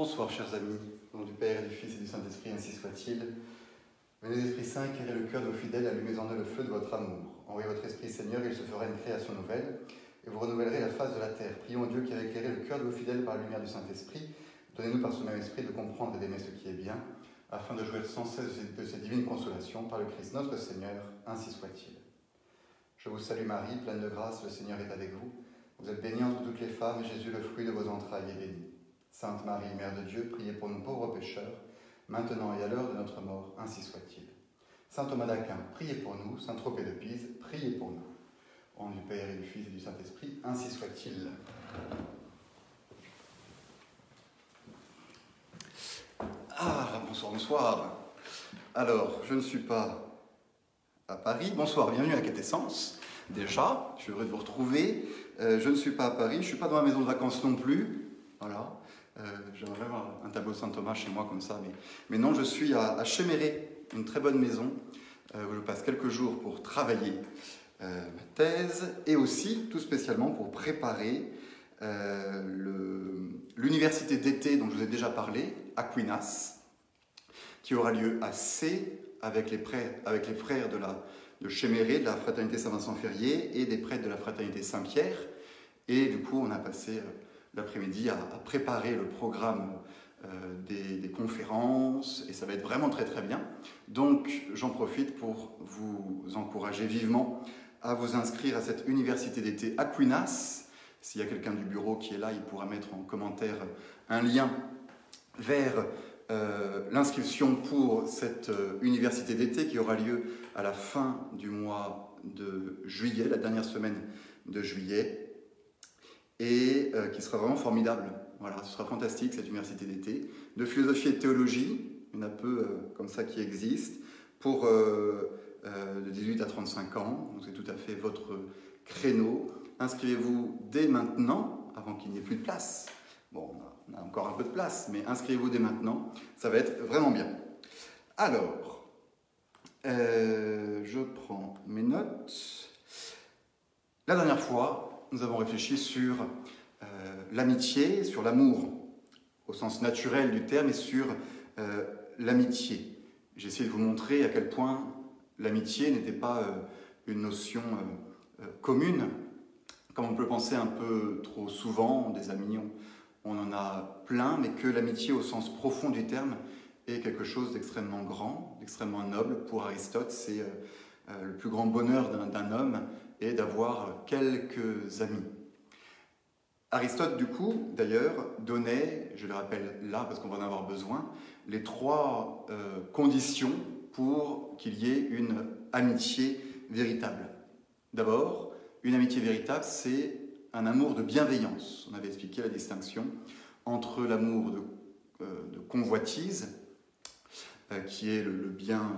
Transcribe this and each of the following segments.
Bonsoir, chers amis. Au nom du Père du Fils et du Saint-Esprit, ainsi soit-il. Venez, Esprit Saint, éclairez le cœur de vos fidèles, allumez en eux le feu de votre amour. Envoyez votre Esprit, Seigneur, et il se fera une création nouvelle, et vous renouvellerez la face de la terre. Prions Dieu qui a éclairé le cœur de vos fidèles par la lumière du Saint-Esprit. Donnez-nous par ce même Esprit de comprendre et d'aimer ce qui est bien, afin de jouir sans cesse de ces divines consolations par le Christ notre Seigneur, ainsi soit-il. Je vous salue Marie, pleine de grâce, le Seigneur est avec vous. Vous êtes bénie entre toutes les femmes, et Jésus, le fruit de vos entrailles, est béni. Sainte Marie, Mère de Dieu, priez pour nous pauvres pécheurs, maintenant et à l'heure de notre mort, ainsi soit-il. Saint Thomas d'Aquin, priez pour nous. Saint Tropez de Pise, priez pour nous. Au nom du Père et du Fils et du Saint-Esprit, ainsi soit-il. Ah, bonsoir, bonsoir. Alors, je ne suis pas à Paris. Bonsoir, bienvenue à Quintessence. Déjà, je suis heureux de vous retrouver. Euh, je ne suis pas à Paris, je ne suis pas dans ma maison de vacances non plus. Voilà. Euh, J'aimerais avoir un tableau Saint Thomas chez moi comme ça. Mais, mais non, je suis à, à Chéméré, une très bonne maison, euh, où je passe quelques jours pour travailler euh, ma thèse et aussi, tout spécialement, pour préparer l'université d'été dont je vous ai déjà parlé, Aquinas, qui aura lieu à C avec les, frères de, la, de Chéméré, de la fraternité Saint-Vincent-Ferrier et des prêtres de la fraternité Saint-Pierre. Et du coup, on a passé l'après-midi à, préparer le programme euh, des, des conférences et ça va être vraiment très très bien. Donc, j'en profite pour vous encourager vivement à vous inscrire à cette université d'été Aquinas. S'il y a quelqu'un du bureau qui est là, il pourra mettre en commentaire un lien vers euh, l'inscription pour cette euh, université d'été qui aura lieu à la fin du mois de juillet, la dernière semaine de juillet, et euh, qui sera vraiment formidable. Voilà, ce sera fantastique cette université d'été, de philosophie et de théologie, il y en a peu euh, comme ça qui existent, pour euh, de 18 à 35 ans, donc c'est tout à fait votre créneau. Inscrivez-vous dès maintenant, avant qu'il n'y ait plus de place. Bon, on a- encore un peu de place, mais inscrivez-vous dès maintenant, ça va être vraiment bien. Alors, je prends mes notes. La dernière fois, nous avons réfléchi sur euh, l'amitié, sur l'amour au sens naturel du terme et sur euh, l'amitié. J'ai essayé de vous montrer à quel point l'amitié n'était pas euh, une notion commune, comme on peut penser un peu trop souvent, des amis, on, en a plein, mais que l'amitié au sens profond du terme est quelque chose d'extrêmement grand, d'extrêmement noble. Pour Aristote, c'est le plus grand bonheur d'un homme et d'avoir quelques amis. Aristote, du coup, d'ailleurs, donnait, je le rappelle là parce qu'on va en avoir besoin, les trois euh, conditions pour qu'il y ait une amitié véritable. D'abord, une amitié véritable, c'est un amour de bienveillance. On avait expliqué la distinction entre l'amour de, euh, convoitise, euh, qui est le, le bien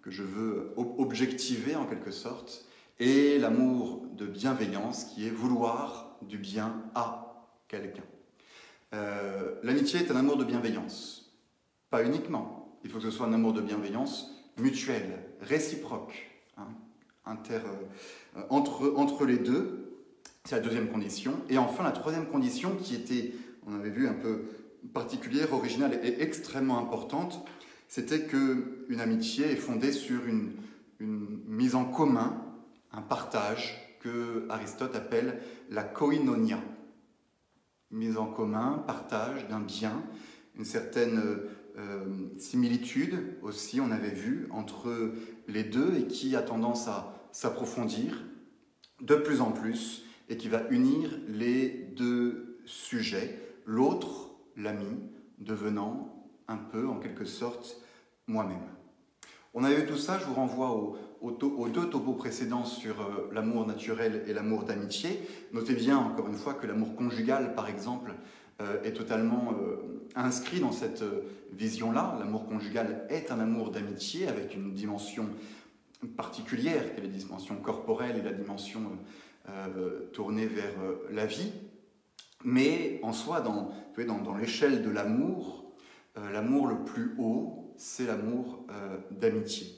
que je veux ob- objectiver en quelque sorte, et l'amour de bienveillance, qui est vouloir du bien à quelqu'un. Euh, L'amitié est un amour de bienveillance. Pas uniquement. Il faut que ce soit un amour de bienveillance mutuel, réciproque, hein, inter, euh, entre, entre les deux. C'est la deuxième condition. Et enfin, la troisième condition qui était, on avait vu, un peu particulière, originale et extrêmement importante, c'était que une amitié est fondée sur une mise en commun, un partage que Aristote appelle la koinonia. Mise en commun, partage d'un bien, une certaine euh, similitude aussi, on avait vu, entre les deux et qui a tendance à s'approfondir de plus en plus et qui va unir les deux sujets, l'autre, l'ami, devenant un peu en quelque sorte moi-même. On avait vu tout ça, je vous renvoie aux, deux topos précédents sur euh, l'amour naturel et l'amour d'amitié. Notez bien, encore une fois, que l'amour conjugal, par exemple, euh, est totalement euh, inscrit dans cette vision-là. L'amour conjugal est un amour d'amitié avec une dimension particulière, qui est la dimension corporelle et la dimension tournée vers la vie. Mais en soi, dans, l'échelle de l'amour, l'amour le plus haut, c'est l'amour euh, d'amitié.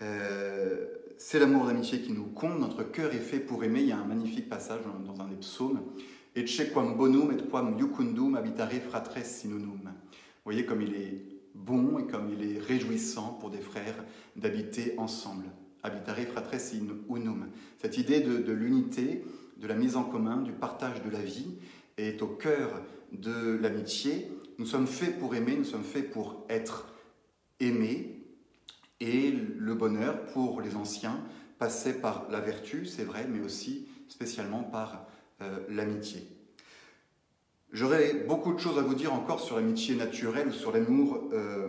Euh, c'est l'amour d'amitié qui nous compte, notre cœur est fait pour aimer. Il y a un magnifique passage dans, un des psaumes Et quam bonum et quam iucundum habitare fratres sinunum. Vous voyez comme il est bon et comme il est réjouissant pour des frères d'habiter ensemble. Habitare fratres unum. Cette idée de, de l'unité, de la mise en commun, du partage de la vie est au cœur de l'amitié. Nous sommes faits pour aimer, nous sommes faits pour être aimés. Et le bonheur pour les anciens passait par la vertu, c'est vrai, mais aussi spécialement par euh, l'amitié. J'aurais beaucoup de choses à vous dire encore sur l'amitié naturelle ou sur l'amour euh,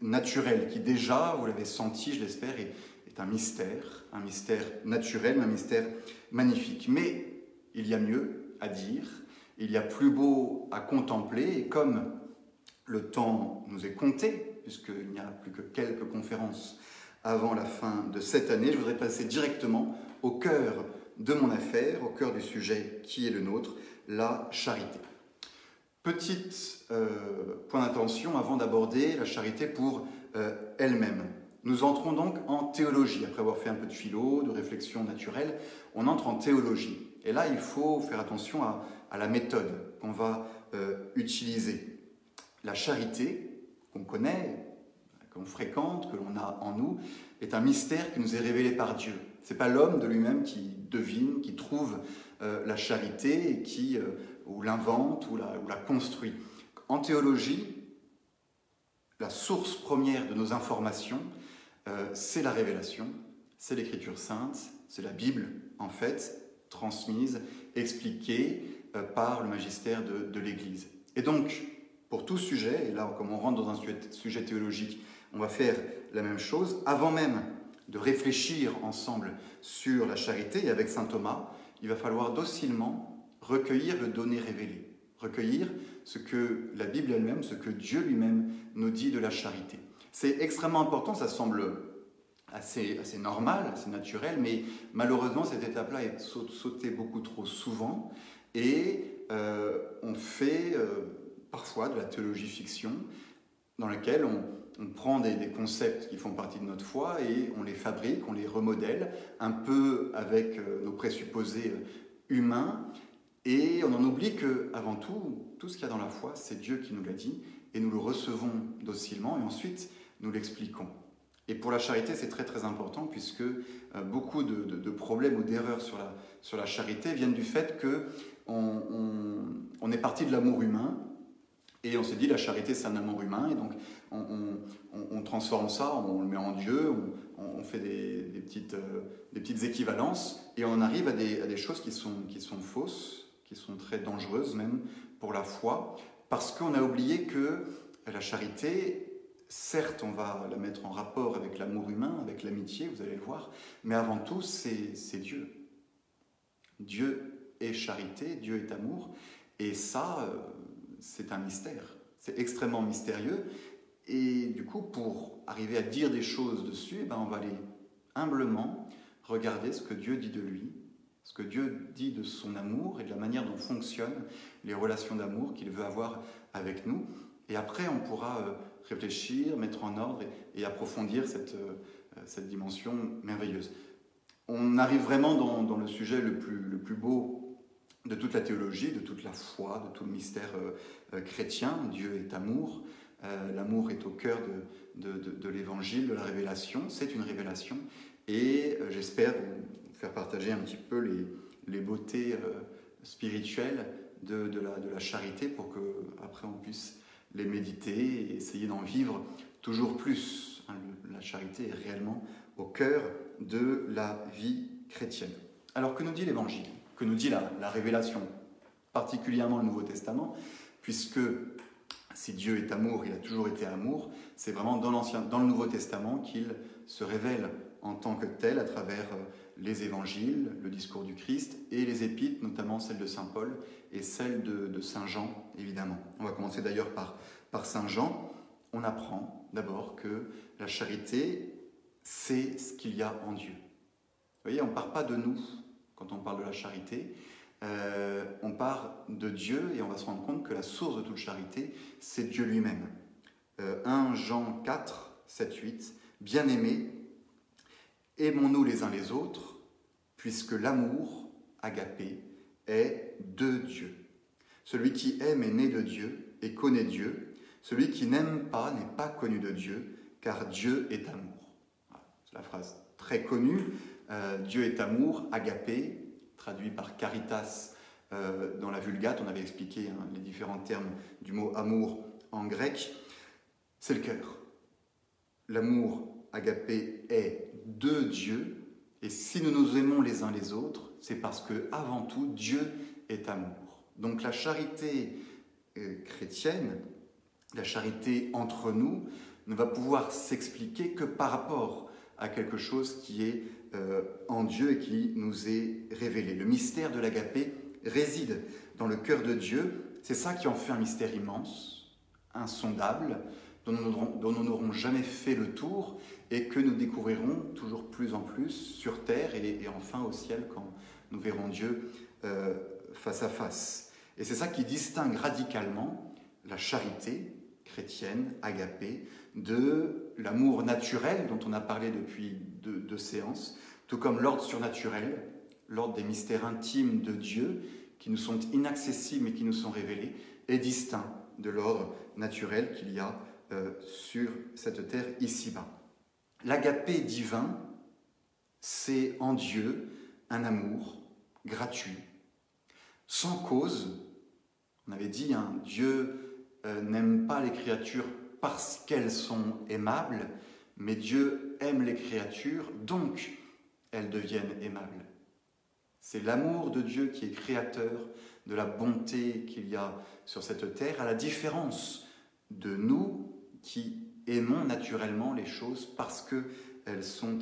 naturel, qui déjà, vous l'avez senti, je l'espère, est, un mystère, un mystère naturel, un mystère magnifique. Mais il y a mieux à dire, il y a plus beau à contempler, et comme le temps nous est compté, puisqu'il n'y a plus que quelques conférences avant la fin de cette année, je voudrais passer directement au cœur de mon affaire, au cœur du sujet qui est le nôtre, la charité. Petit euh, point d'attention avant d'aborder la charité pour euh, elle-même. Nous entrons donc en théologie. Après avoir fait un peu de philo, de réflexion naturelle, on entre en théologie. Et là, il faut faire attention à, la méthode qu'on va euh, utiliser. La charité, qu'on connaît, qu'on fréquente, que l'on a en nous, est un mystère qui nous est révélé par Dieu. Ce n'est pas l'homme de lui-même qui devine, qui trouve euh, la charité et qui euh, ou l'invente ou la, construit. En théologie, la source première de nos informations, euh, c'est la révélation, c'est l'écriture sainte, c'est la Bible en fait, transmise, expliquée par le magistère de l'Église. Et donc, pour tout sujet, et là comme on rentre dans un sujet théologique, on va faire la même chose. Avant même de réfléchir ensemble sur la charité, et avec saint Thomas, il va falloir docilement recueillir le donné révélé, recueillir ce que la Bible elle-même, ce que Dieu lui-même nous dit de la charité. C'est extrêmement important, ça semble assez, normal, assez naturel, mais malheureusement cette étape-là est sautée beaucoup trop souvent et euh, on fait euh, parfois de la théologie fiction dans laquelle on, on prend des, concepts qui font partie de notre foi et on les fabrique, on les remodèle, un peu avec euh, nos présupposés euh, humains, et on en oublie que, avant tout, tout ce qu'il y a dans la foi, c'est Dieu qui nous l'a dit, et nous le recevons docilement, et ensuite nous l'expliquons. Et pour la charité, c'est très très important, puisque euh, beaucoup de, problèmes ou d'erreurs sur la, sur la charité viennent du fait que on est parti de l'amour humain, et on s'est dit, la charité, c'est un amour humain, et donc on, transforme ça, on le met en Dieu, on, fait des, petites, euh, des petites équivalences, et on arrive à des, choses qui sont, qui sont fausses, qui sont très dangereuses même pour la foi, parce qu'on a oublié que la charité, certes, on va la mettre en rapport avec l'amour humain, avec l'amitié, vous allez le voir, mais avant tout, c'est Dieu. Dieu est charité, Dieu est amour, et ça, euh, c'est un mystère. C'est extrêmement mystérieux. Et du coup, pour arriver à dire des choses dessus, eh ben, on va aller humblement regarder ce que Dieu dit de lui, ce que Dieu dit de son amour et de la manière dont fonctionnent les relations d'amour qu'il veut avoir avec nous. Et après, on pourra euh, réfléchir, mettre en ordre et, approfondir cette, euh, cette dimension merveilleuse. On arrive vraiment dans, le sujet le plus, le plus beau de toute la théologie, de toute la foi, de tout le mystère euh, euh, chrétien. Dieu est amour. Euh, l'amour est au cœur de, l'évangile, de la révélation. C'est une révélation. Et j'espère vous faire partager un petit peu les, beautés spirituelles de, la, de, la, charité pour que après on puisse les méditer et essayer d'en vivre toujours plus. Hein, la charité est réellement au cœur de la vie chrétienne. Alors que nous dit l'Évangile? Que nous dit la, révélation, particulièrement le Nouveau Testament, puisque si Dieu est amour, il a toujours été amour, c'est vraiment dans, dans le Nouveau Testament qu'il se révèle en tant que tel à travers euh, les évangiles, le discours du Christ et les épîtres, notamment celle de Saint Paul et celle de, Saint Jean, évidemment. On va commencer d'ailleurs par, par Saint Jean. On apprend d'abord que la charité, c'est ce qu'il y a en Dieu. Vous voyez, on ne part pas de nous, quand on parle de la charité, euh, on part de Dieu et on va se rendre compte que la source de toute charité, c'est Dieu lui-même. 1 euh, Jean 4, 7, 8, Bien-aimés, aimons-nous les uns les autres, puisque l'amour, agapé, est de Dieu. Celui qui aime est né de Dieu et connaît Dieu. Celui qui n'aime pas n'est pas connu de Dieu, car Dieu est amour. C'est la phrase très connue. Euh, Dieu est amour, agapé, traduit par caritas euh, dans la Vulgate. On avait expliqué hein, les différents termes du mot amour en grec. C'est le cœur. L'amour agapé est de Dieu. Et si nous nous aimons les uns les autres, c'est parce que, avant tout, Dieu est amour. Donc la charité euh, chrétienne, la charité entre nous, ne va pouvoir s'expliquer que par rapport à quelque chose qui est euh, en Dieu et qui nous est révélé. Le mystère de l'agapé réside dans le cœur de Dieu. C'est ça qui en fait un mystère immense, insondable, dont nous n'aurons jamais fait le tour et que nous découvrirons toujours plus en plus sur terre et, enfin au ciel quand nous verrons Dieu euh, face à face. Et c'est ça qui distingue radicalement la charité chrétienne, agapée, de l'amour naturel dont on a parlé depuis deux, deux séances, tout comme l'ordre surnaturel, l'ordre des mystères intimes de Dieu qui nous sont inaccessibles et qui nous sont révélés, est distinct de l'ordre naturel qu'il y a euh, sur cette terre ici-bas. L'agapé divin, c'est en Dieu un amour gratuit, sans cause. On avait dit, hein, Dieu euh, n'aime pas les créatures parce qu'elles sont aimables, mais Dieu aime les créatures, donc elles deviennent aimables. C'est l'amour de Dieu qui est créateur de la bonté qu'il y a sur cette terre, à la différence de nous qui aimons naturellement les choses parce qu'elles sont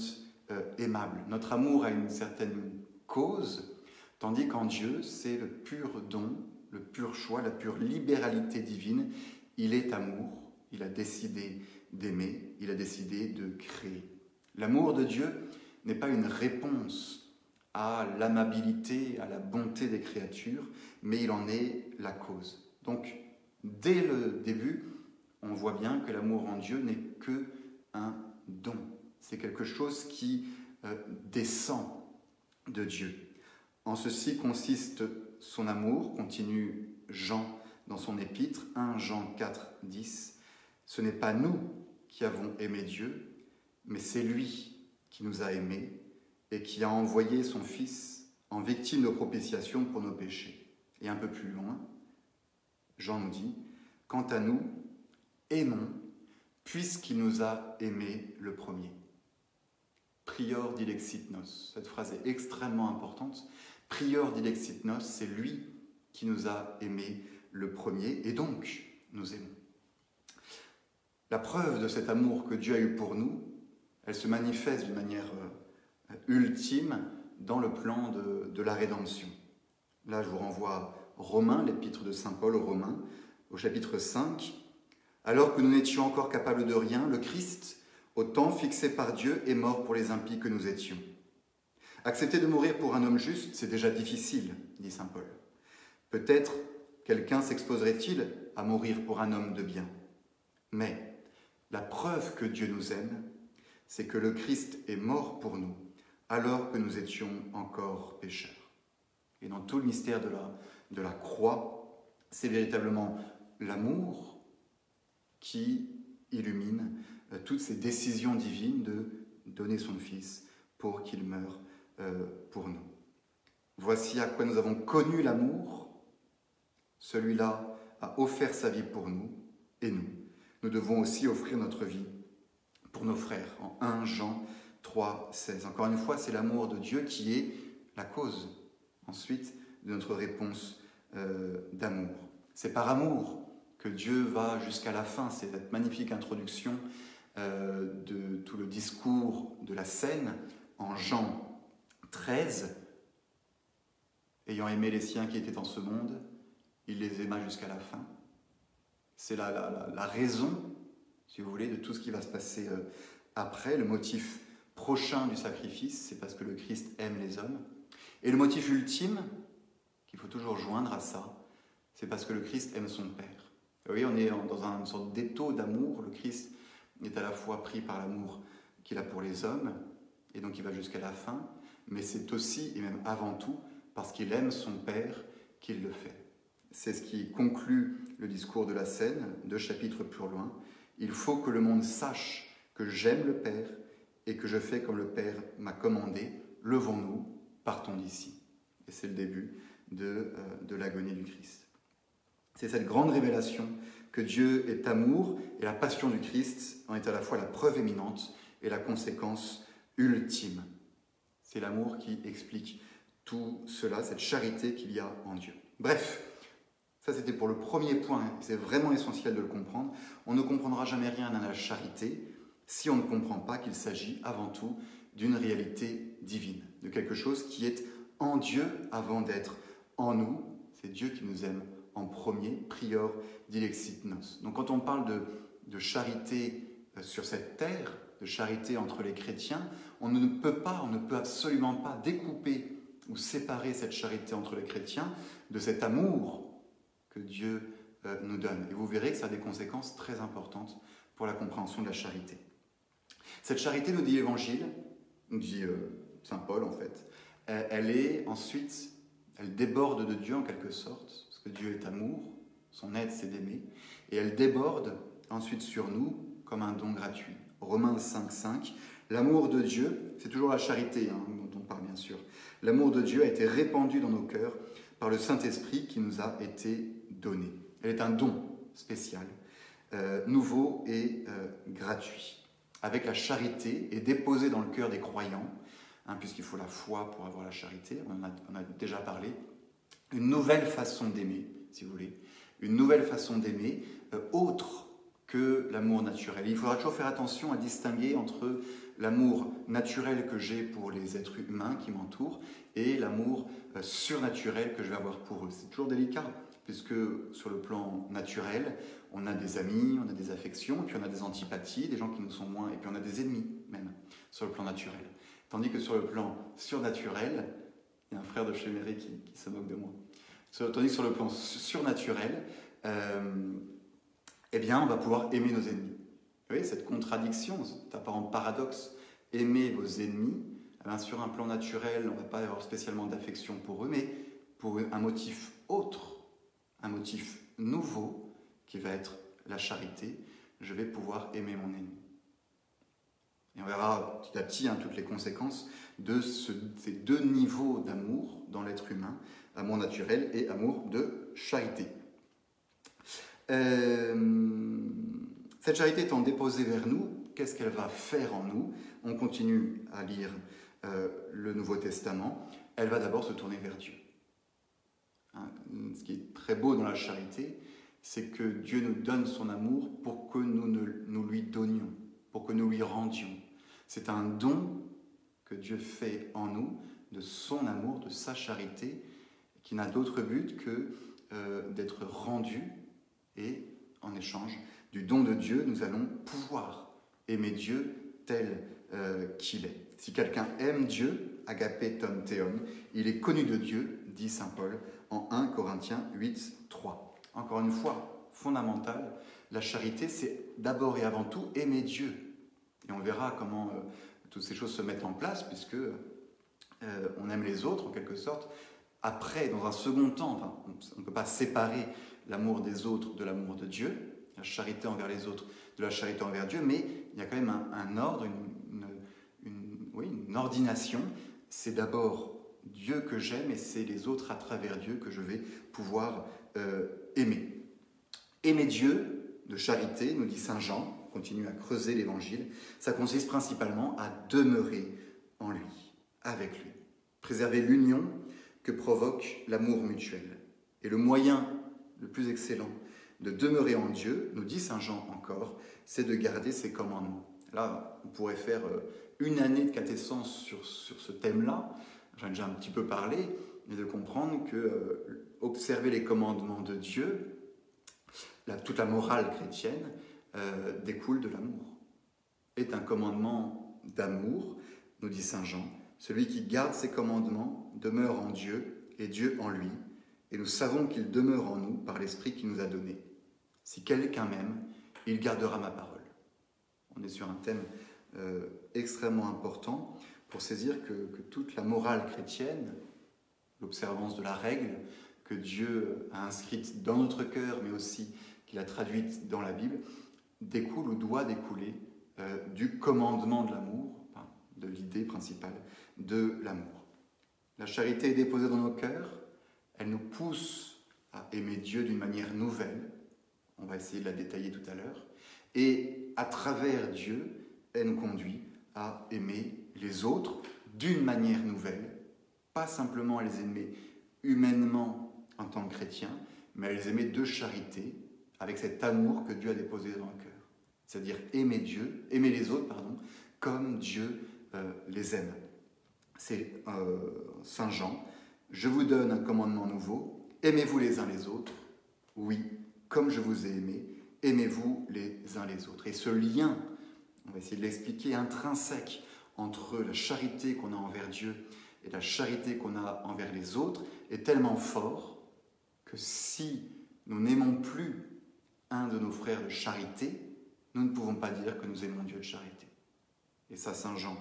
euh, aimables. Notre amour a une certaine cause, tandis qu'en Dieu, c'est le pur don, le pur choix, la pure libéralité divine. Il est amour, il a décidé d'aimer, il a décidé de créer. L'amour de Dieu n'est pas une réponse à l'amabilité, à la bonté des créatures, mais il en est la cause. Donc, dès le début, on voit bien que l'amour en Dieu n'est que un don. C'est quelque chose qui euh, descend de Dieu. En ceci consiste son amour, continue Jean dans son épître, 1 Jean 4, 10. Ce n'est pas nous qui avons aimé Dieu, mais c'est lui qui nous a aimés et qui a envoyé son Fils en victime de propitiation pour nos péchés. Et un peu plus loin, Jean nous dit, Quant à nous, aimons puisqu'il nous a aimés le premier. Prior dilexit nos. Cette phrase est extrêmement importante. Prior dilexit nos, c'est lui qui nous a aimés le premier et donc nous aimons. La preuve de cet amour que Dieu a eu pour nous, elle se manifeste d'une manière euh, ultime dans le plan de, la rédemption. Là, je vous renvoie Romains, l'épître de Saint Paul aux Romains, au chapitre 5, alors que nous n'étions encore capables de rien, le Christ, au temps fixé par Dieu, est mort pour les impies que nous étions. Accepter de mourir pour un homme juste, c'est déjà difficile, dit Saint Paul. Peut-être quelqu'un s'exposerait-il à mourir pour un homme de bien. Mais la preuve que Dieu nous aime, c'est que le Christ est mort pour nous, alors que nous étions encore pécheurs. Et dans tout le mystère de la, croix, c'est véritablement l'amour qui illumine euh, toutes ces décisions divines de donner son Fils pour qu'il meure euh, pour nous. Voici à quoi nous avons connu l'amour. Celui-là a offert sa vie pour nous et nous. Nous devons aussi offrir notre vie pour nos frères en 1 Jean 3, 16. Encore une fois, c'est l'amour de Dieu qui est la cause ensuite de notre réponse euh, d'amour. C'est par amour que Dieu va jusqu'à la fin. C'est cette magnifique introduction euh, de tout le discours de la scène en Jean 13. Ayant aimé les siens qui étaient en ce monde, il les aima jusqu'à la fin. C'est la, la, raison, si vous voulez, de tout ce qui va se passer euh, après. Le motif prochain du sacrifice, c'est parce que le Christ aime les hommes. Et le motif ultime, qu'il faut toujours joindre à ça, c'est parce que le Christ aime son Père. Oui, on est dans une sorte d'étau d'amour. Le Christ est à la fois pris par l'amour qu'il a pour les hommes, et donc il va jusqu'à la fin, mais c'est aussi, et même avant tout, parce qu'il aime son Père qu'il le fait. C'est ce qui conclut le discours de la scène, deux chapitres plus loin. Il faut que le monde sache que j'aime le Père et que je fais comme le Père m'a commandé. Levons-nous, partons d'ici. Et c'est le début de, euh, de l'agonie du Christ. C'est cette grande révélation que Dieu est amour et la passion du Christ en est à la fois la preuve éminente et la conséquence ultime. C'est l'amour qui explique tout cela, cette charité qu'il y a en Dieu. Bref, ça c'était pour le premier point, c'est vraiment essentiel de le comprendre. On ne comprendra jamais rien à la charité si on ne comprend pas qu'il s'agit avant tout d'une réalité divine, de quelque chose qui est en Dieu avant d'être en nous. C'est Dieu qui nous aime en premier, prior dilexit nos. Donc quand on parle de, de charité euh, sur cette terre, de charité entre les chrétiens, on ne peut pas, on ne peut absolument pas découper ou séparer cette charité entre les chrétiens de cet amour Dieu euh, nous donne. Et vous verrez que ça a des conséquences très importantes pour la compréhension de la charité. Cette charité, nous dit l'Évangile, nous dit euh, Saint Paul en fait, elle est ensuite, elle déborde de Dieu en quelque sorte, parce que Dieu est amour, son aide c'est d'aimer, et elle déborde ensuite sur nous comme un don gratuit. Romains 5, 5, l'amour de Dieu, c'est toujours la charité hein, dont on parle bien sûr, l'amour de Dieu a été répandu dans nos cœurs par le Saint-Esprit qui nous a été Elle est un don spécial, euh, nouveau et euh, gratuit. Avec la charité et déposée dans le cœur des croyants, hein, puisqu'il faut la foi pour avoir la charité, on en a, déjà parlé, une nouvelle façon d'aimer, si vous voulez, une nouvelle façon d'aimer, euh, autre que l'amour naturel. il faudra toujours faire attention à distinguer entre l'amour naturel que j'ai pour les êtres humains qui m'entourent et l'amour surnaturel que je vais avoir pour eux. C'est toujours délicat, puisque sur le plan naturel, on a des amis, on a des affections, puis on a des antipathies, des gens qui nous sont moins, et puis on a des ennemis même, sur le plan naturel. Tandis que sur le plan surnaturel, il y a un frère de chez qui, se moque de moi. Tandis que sur le plan surnaturel, euh, eh bien, on va pouvoir aimer nos ennemis. Vous voyez, cette contradiction, cet apparent paradoxe, aimer vos ennemis, eh bien, sur un plan naturel, on ne va pas avoir spécialement d'affection pour eux, mais pour un motif autre, un motif nouveau, qui va être la charité, je vais pouvoir aimer mon ennemi. Et on verra petit à petit hein, toutes les conséquences de ces deux niveaux d'amour dans l'être humain, amour naturel et amour de charité. Euh, cette charité étant déposée vers nous, qu'est-ce qu'elle va faire en nous? On continue à lire euh, le Nouveau Testament. Elle va d'abord se tourner vers Dieu. Hein, ce qui est très beau dans la charité, c'est que Dieu nous donne son amour pour que nous, nous lui donnions, pour que nous lui rendions. C'est un don que Dieu fait en nous de son amour, de sa charité, qui n'a d'autre but que euh, d'être rendu et en échange du don de Dieu, nous allons pouvoir aimer Dieu tel euh, qu'il est. Si quelqu'un aime Dieu, agapé ton theon, il est connu de Dieu, dit Saint Paul en 1 Corinthiens 8, 3 encore une fois, fondamentale. La charité, c'est d'abord et avant tout aimer Dieu. Et on verra comment euh, toutes ces choses se mettent en place, puisque euh, on aime les autres en quelque sorte. Après, dans un second temps, on ne peut pas séparer l'amour des autres de l'amour de Dieu, la charité envers les autres de la charité envers Dieu, mais il y a quand même un, ordre, une, ordination. C'est d'abord Dieu que j'aime et c'est les autres à travers Dieu que je vais pouvoir euh, aimer. Aimer Dieu de charité, nous dit Saint Jean, continue à creuser l'évangile, ça consiste principalement à demeurer en lui, avec lui. Préserver l'union que provoque l'amour mutuel. Et le moyen le plus excellent de demeurer en Dieu, nous dit Saint Jean encore, c'est de garder ses commandements. Là, on pourrait faire euh, une année de catéchisme sur, sur ce thème-là. J'en ai déjà un petit peu parlé, mais de comprendre que euh, observer les commandements de Dieu, toute la morale chrétienne, euh, découle de l'amour. Est un commandement d'amour, nous dit Saint Jean. Celui qui garde ses commandements demeure en Dieu et Dieu en lui, et nous savons qu'il demeure en nous par l'Esprit qu'il nous a donné. Si quelqu'un m'aime, il gardera ma parole. On est sur un thème euh, extrêmement important pour saisir que toute la morale chrétienne, l'observance de la règle, que Dieu a inscrite dans notre cœur, mais aussi qu'il a traduite dans la Bible, découle ou doit découler euh, du commandement de l'amour, de l'idée principale de l'amour. La charité est déposée dans nos cœurs, elle nous pousse à aimer Dieu d'une manière nouvelle, on va essayer de la détailler tout à l'heure, et à travers Dieu, elle nous conduit à aimer les autres d'une manière nouvelle, pas simplement à les aimer humainement en tant que chrétien, mais à les aimer de charité, avec cet amour que Dieu a déposé dans le cœur. C'est-à-dire aimer Dieu, aimer les autres, pardon, comme Dieu euh, les aime. C'est euh, Saint Jean. Je vous donne un commandement nouveau. Aimez-vous les uns les autres. Oui, comme je vous ai aimé, aimez-vous les uns les autres. Et ce lien, on va essayer de l'expliquer, intrinsèque entre la charité qu'on a envers Dieu et la charité qu'on a envers les autres est tellement fort que si nous n'aimons plus un de nos frères de charité, nous ne pouvons pas dire que nous aimons Dieu de charité. Et ça, Saint Jean,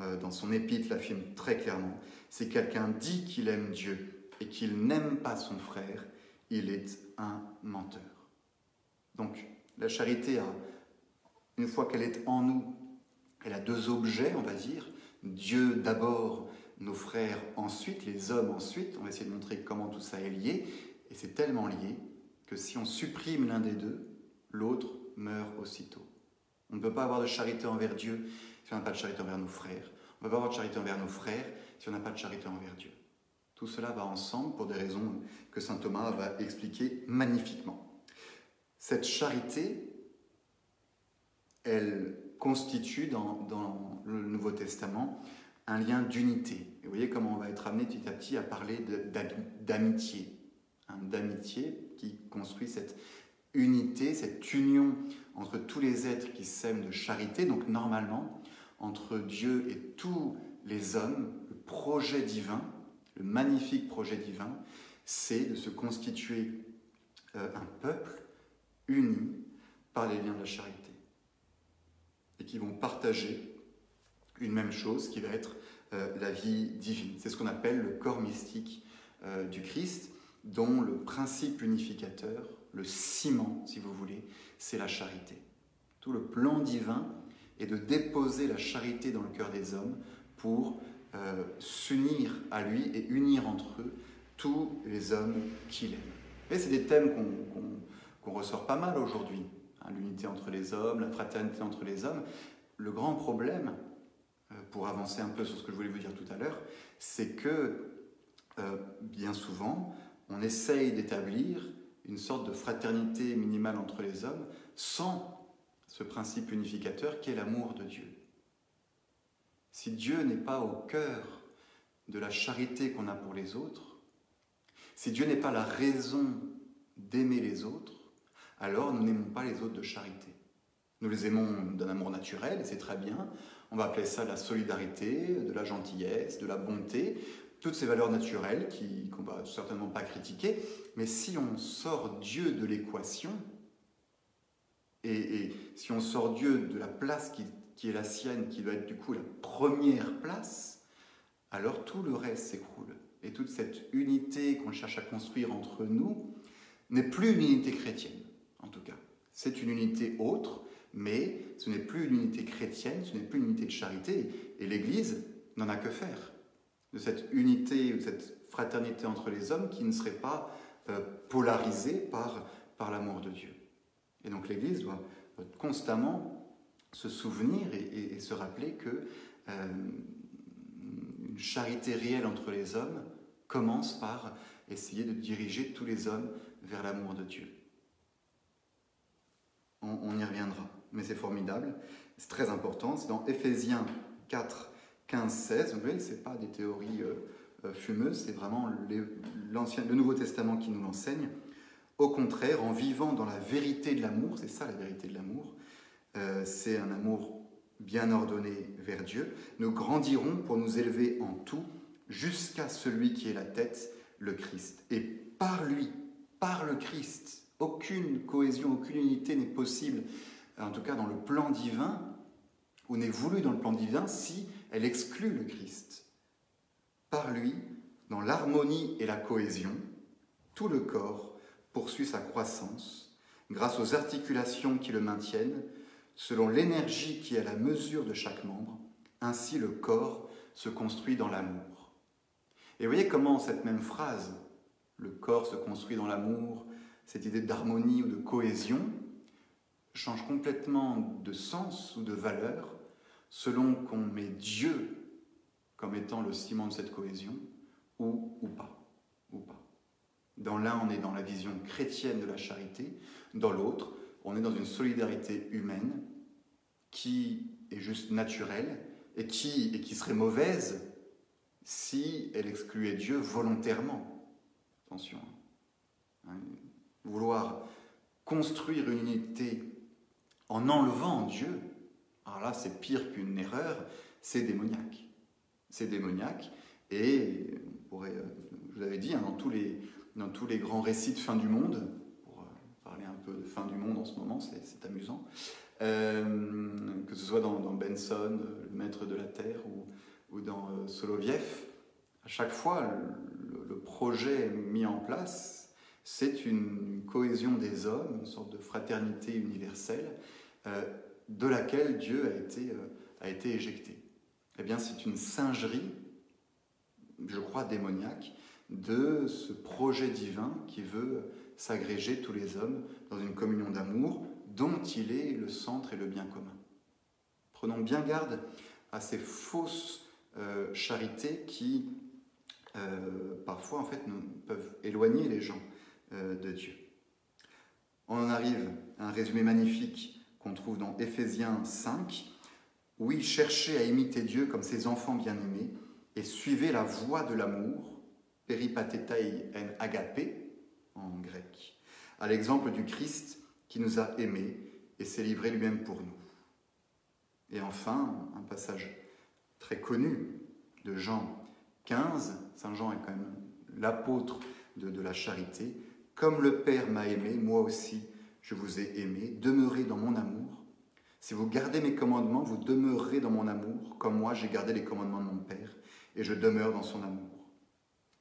euh, dans son épître, l'affirme très clairement. Si quelqu'un dit qu'il aime Dieu et qu'il n'aime pas son frère, il est un menteur. Donc, la charité, a, une fois qu'elle est en nous, elle a deux objets, on va dire. Dieu d'abord, nos frères ensuite, les hommes ensuite. On va essayer de montrer comment tout ça est lié. Et c'est tellement lié que si on supprime l'un des deux, l'autre meurt aussitôt. On ne peut pas avoir de charité envers Dieu si on n'a pas de charité envers nos frères. On ne peut pas avoir de charité envers nos frères si on n'a pas de charité envers Dieu. Tout cela va ensemble pour des raisons que saint Thomas va expliquer magnifiquement. Cette charité, elle constitue dans, le Nouveau Testament un lien d'unité. Et vous voyez comment on va être amené petit à petit à parler d'amitié. D'amitié qui construit cette unité, cette union entre tous les êtres qui s'aiment de charité. Donc normalement, entre Dieu et tous les hommes, le projet divin, le magnifique projet divin, c'est de se constituer euh, un peuple uni par les liens de la charité et qui vont partager une même chose qui va être euh, la vie divine. C'est ce qu'on appelle le corps mystique euh, du Christ, dont le principe unificateur, le ciment, si vous voulez, c'est la charité. Tout le plan divin est de déposer la charité dans le cœur des hommes pour euh, s'unir à lui et unir entre eux tous les hommes qu'il aime. Et c'est des thèmes qu'on ressort pas mal aujourd'hui. Hein, l'unité entre les hommes, la fraternité entre les hommes. Le grand problème, euh, pour avancer un peu sur ce que je voulais vous dire tout à l'heure, c'est que euh, bien souvent, on essaye d'établir une sorte de fraternité minimale entre les hommes sans ce principe unificateur qui est l'amour de Dieu. Si Dieu n'est pas au cœur de la charité qu'on a pour les autres, si Dieu n'est pas la raison d'aimer les autres, alors nous n'aimons pas les autres de charité. Nous les aimons d'un amour naturel, et c'est très bien. On va appeler ça la solidarité, de la gentillesse, de la bonté, toutes ces valeurs naturelles qu'on ne va certainement pas critiquer. Mais si on sort Dieu de l'équation, et, si on sort Dieu de la place qui, qui est la sienne, qui doit être du coup la première place, alors tout le reste s'écroule. Et toute cette unité qu'on cherche à construire entre nous n'est plus une unité chrétienne. C'est une unité autre, mais ce n'est plus une unité chrétienne, ce n'est plus une unité de charité, et l'Église n'en a que faire de cette unité, de cette fraternité entre les hommes qui ne serait pas euh, polarisée par, l'amour de Dieu. Et donc l'Église doit, constamment se souvenir et, se rappeler que euh, une charité réelle entre les hommes commence par essayer de diriger tous les hommes vers l'amour de Dieu on, y reviendra. Mais c'est formidable, c'est très important. C'est dans Ephésiens 4, 15, 16. Vous voyez, ce pas des théories euh, euh, fumeuses, c'est vraiment le Nouveau Testament qui nous l'enseigne. Au contraire, en vivant dans la vérité de l'amour, c'est ça la vérité de l'amour, euh, c'est un amour bien ordonné vers Dieu, nous grandirons pour nous élever en tout jusqu'à celui qui est la tête, le Christ. Et par lui, par le Christ, aucune cohésion, aucune unité n'est possible, en tout cas dans le plan divin, ou n'est voulu dans le plan divin, si elle exclut le Christ. Par lui, dans l'harmonie et la cohésion, Tout le corps poursuit sa croissance grâce aux articulations qui le maintiennent, selon l'énergie qui est la mesure de chaque membre. Ainsi le corps se construit dans l'amour. Et voyez comment cette même phrase, le corps se construit dans l'amour, cette idée d'harmonie ou de cohésion, change complètement de sens ou de valeur selon qu'on met Dieu comme étant le ciment de cette cohésion ou, pas. Ou pas. Dans l'un, on est dans la vision chrétienne de la charité, dans l'autre, on est dans une solidarité humaine qui est juste naturelle et qui, serait mauvaise si elle excluait Dieu volontairement. Attention. Hein. Vouloir construire une unité en enlevant Dieu, alors là c'est pire qu'une erreur, c'est démoniaque. C'est démoniaque et on pourrait, euh, je vous avais dit, hein, dans, tous les, dans tous les grands récits de fin du monde, pour euh, parler un peu de fin du monde en ce moment, c'est amusant, euh, que ce soit dans, Benson, le maître de la Terre, ou, ou dans Soloviev, à chaque fois, le, le projet mis en place, c'est une cohésion des hommes, une sorte de fraternité universelle, euh, de laquelle Dieu a été, euh, a été éjecté. Eh bien, c'est une singerie, je crois démoniaque, de ce projet divin qui veut s'agréger tous les hommes dans une communion d'amour dont il est le centre et le bien commun. Prenons bien garde à ces fausses euh, charités qui, parfois, en fait, peuvent éloigner les gens de Dieu. On en arrive à un résumé magnifique qu'on trouve dans Éphésiens 5. Oui, cherchez à imiter Dieu comme ses enfants bien-aimés et suivez la voie de l'amour, peripatetai en agapé en grec, à l'exemple du Christ qui nous a aimés et s'est livré lui-même pour nous. Et enfin, un passage très connu de Jean 15, Saint Jean est quand même l'apôtre de la charité, comme le Père m'a aimé, moi aussi je vous ai aimé, demeurez dans mon amour. Si vous gardez mes commandements, vous demeurerez dans mon amour, comme moi j'ai gardé les commandements de mon Père, et je demeure dans son amour.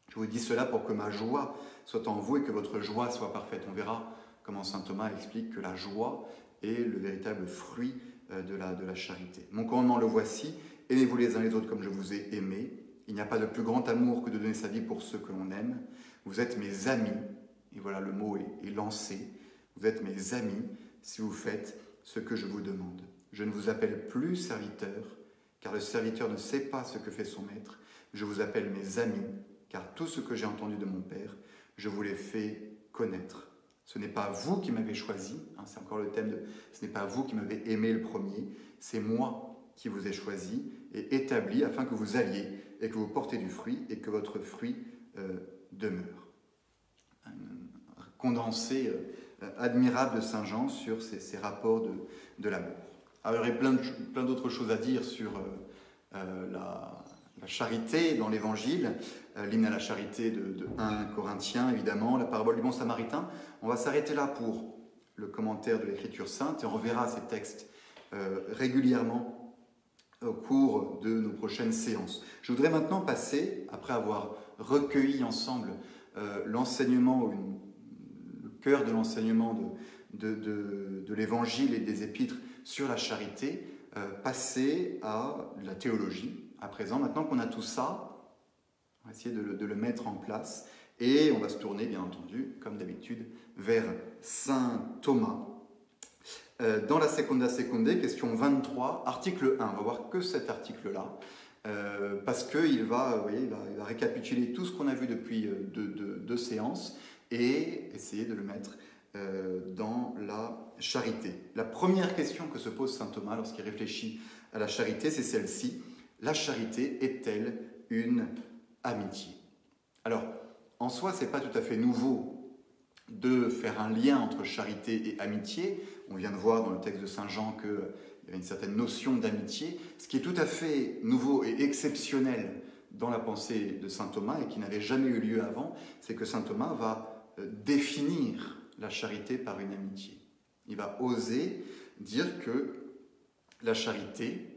Je vous dis cela pour que ma joie soit en vous et que votre joie soit parfaite. On verra comment Saint Thomas explique que la joie est le véritable fruit euh, de la, de la charité. Mon commandement le voici, aimez-vous les uns les autres comme je vous ai aimé. Il n'y a pas de plus grand amour que de donner sa vie pour ceux que l'on aime. Vous êtes mes amis, et voilà le mot est, lancé. Vous êtes mes amis si vous faites ce que je vous demande. Je ne vous appelle plus serviteur, car le serviteur ne sait pas ce que fait son maître. Je vous appelle mes amis, car tout ce que j'ai entendu de mon Père, je vous l'ai fait connaître. Ce n'est pas vous qui m'avez choisi, hein, c'est encore le thème de ce n'est pas vous qui m'avez aimé le premier, c'est moi qui vous ai choisi et établi afin que vous alliez et que vous portez du fruit et que votre fruit euh, demeure. Condensé euh, euh, admirable de Saint Jean sur ces, rapports de, l'amour. Alors il y aurait plein, d'autres choses à dire sur euh, euh, la, charité dans l'Évangile, l'hymne à la charité de, 1 Corinthiens évidemment, la parabole du bon samaritain. On va s'arrêter là pour le commentaire de l'Écriture sainte et on reverra ces textes régulièrement au cours de nos prochaines séances. Je voudrais maintenant passer, après avoir recueilli ensemble l'enseignement une cœur de l'enseignement de, de, l'Évangile et des Épîtres sur la charité, euh, passer à la théologie à présent. Maintenant qu'on a tout ça, on va essayer de le, mettre en place et on va se tourner, bien entendu, comme d'habitude, vers Saint Thomas. Euh, dans la Seconda Secundae, question 23, article 1. On va voir que cet article-là. Euh, parce qu'il va, va, récapituler tout ce qu'on a vu depuis deux séances et essayer de le mettre euh, dans la charité. La première question que se pose Saint Thomas lorsqu'il réfléchit à la charité, c'est celle-ci. La charité est-elle une amitié? Alors, en soi, ce n'est pas tout à fait nouveau de faire un lien entre charité et amitié. On vient de voir dans le texte de Saint Jean qu'il y a une certaine notion d'amitié. Ce qui est tout à fait nouveau et exceptionnel dans la pensée de Saint Thomas et qui n'avait jamais eu lieu avant, c'est que Saint Thomas va euh, définir la charité par une amitié. Il va oser dire que la charité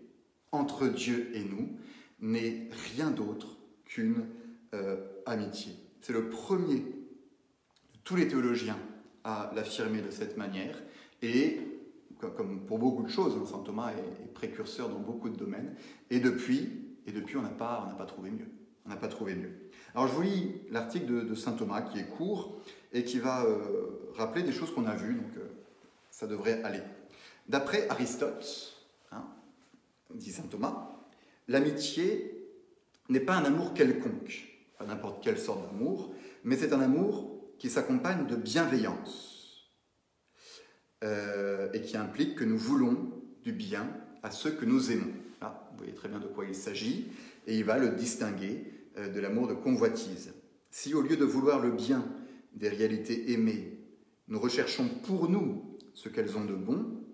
entre Dieu et nous n'est rien d'autre qu'une euh, amitié. C'est le premier tous les théologiens à l'affirmer de cette manière. Et comme pour beaucoup de choses, hein, saint Thomas est, précurseur dans beaucoup de domaines. Et depuis, et depuis on n'a pas, pas trouvé mieux. On n'a pas trouvé mieux. Alors je vous lis l'article de, saint Thomas qui est court et qui va euh, rappeler des choses qu'on a vues, donc euh, ça devrait aller. D'après Aristote, hein, dit saint Thomas, l'amitié n'est pas un amour quelconque, pas n'importe quelle sorte d'amour, mais c'est un amour qui s'accompagne de bienveillance euh, et qui implique que nous voulons du bien à ceux que nous aimons. Ah, vous voyez très bien de quoi il s'agit, et il va le distinguer de l'amour de convoitise. Si au lieu de vouloir le bien des réalités aimées, nous recherchons pour nous ce qu'elles ont de bon,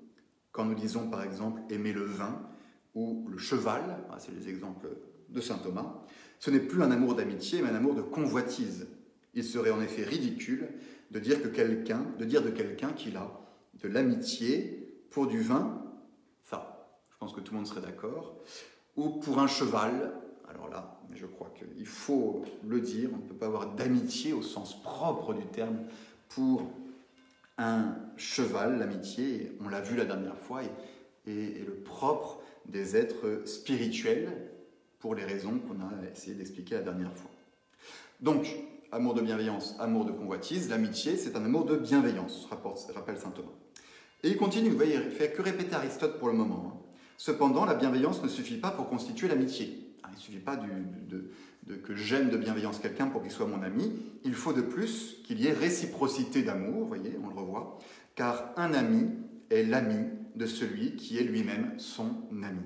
quand nous disons par exemple aimer le vin ou le cheval, ah, c'est les exemples de saint Thomas, ce n'est plus un amour d'amitié, mais un amour de convoitise. Il serait en effet ridicule de dire, que quelqu'un, de dire de quelqu'un qu'il a de l'amitié pour du vin, ça, je pense que tout le monde serait d'accord, ou pour un cheval, alors là, je crois qu'il faut le dire, on ne peut pas avoir d'amitié au sens propre du terme pour un cheval, l'amitié, on l'a vu la dernière fois, est le propre des êtres spirituels, pour les raisons qu'on a essayé d'expliquer la dernière fois. Donc, amour de bienveillance, amour de convoitise, l'amitié, c'est un amour de bienveillance, rappelle saint Thomas. Et il continue, vous voyez, il fait que répéter Aristote pour le moment. Hein. Cependant, la bienveillance ne suffit pas pour constituer l'amitié. Il ne suffit pas que j'aime de bienveillance quelqu'un pour qu'il soit mon ami. Il faut de plus qu'il y ait réciprocité d'amour, voyez, on le revoit, car un ami est l'ami de celui qui est lui-même son ami.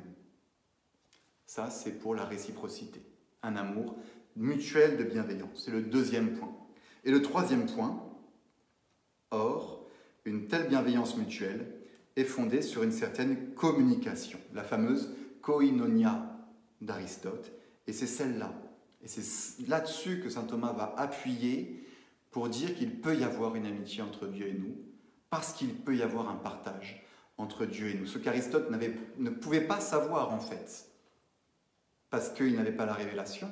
Ça, c'est pour la réciprocité. Un amour mutuel de bienveillance. C'est le deuxième point. Et le troisième point, or, une telle bienveillance mutuelle est fondée sur une certaine communication, la fameuse koinonia d'Aristote, et c'est celle-là. Et c'est là-dessus que saint Thomas va appuyer pour dire qu'il peut y avoir une amitié entre Dieu et nous, parce qu'il peut y avoir un partage entre Dieu et nous. Ce qu'Aristote ne pouvait pas savoir en fait parce qu'il n'avait pas la révélation.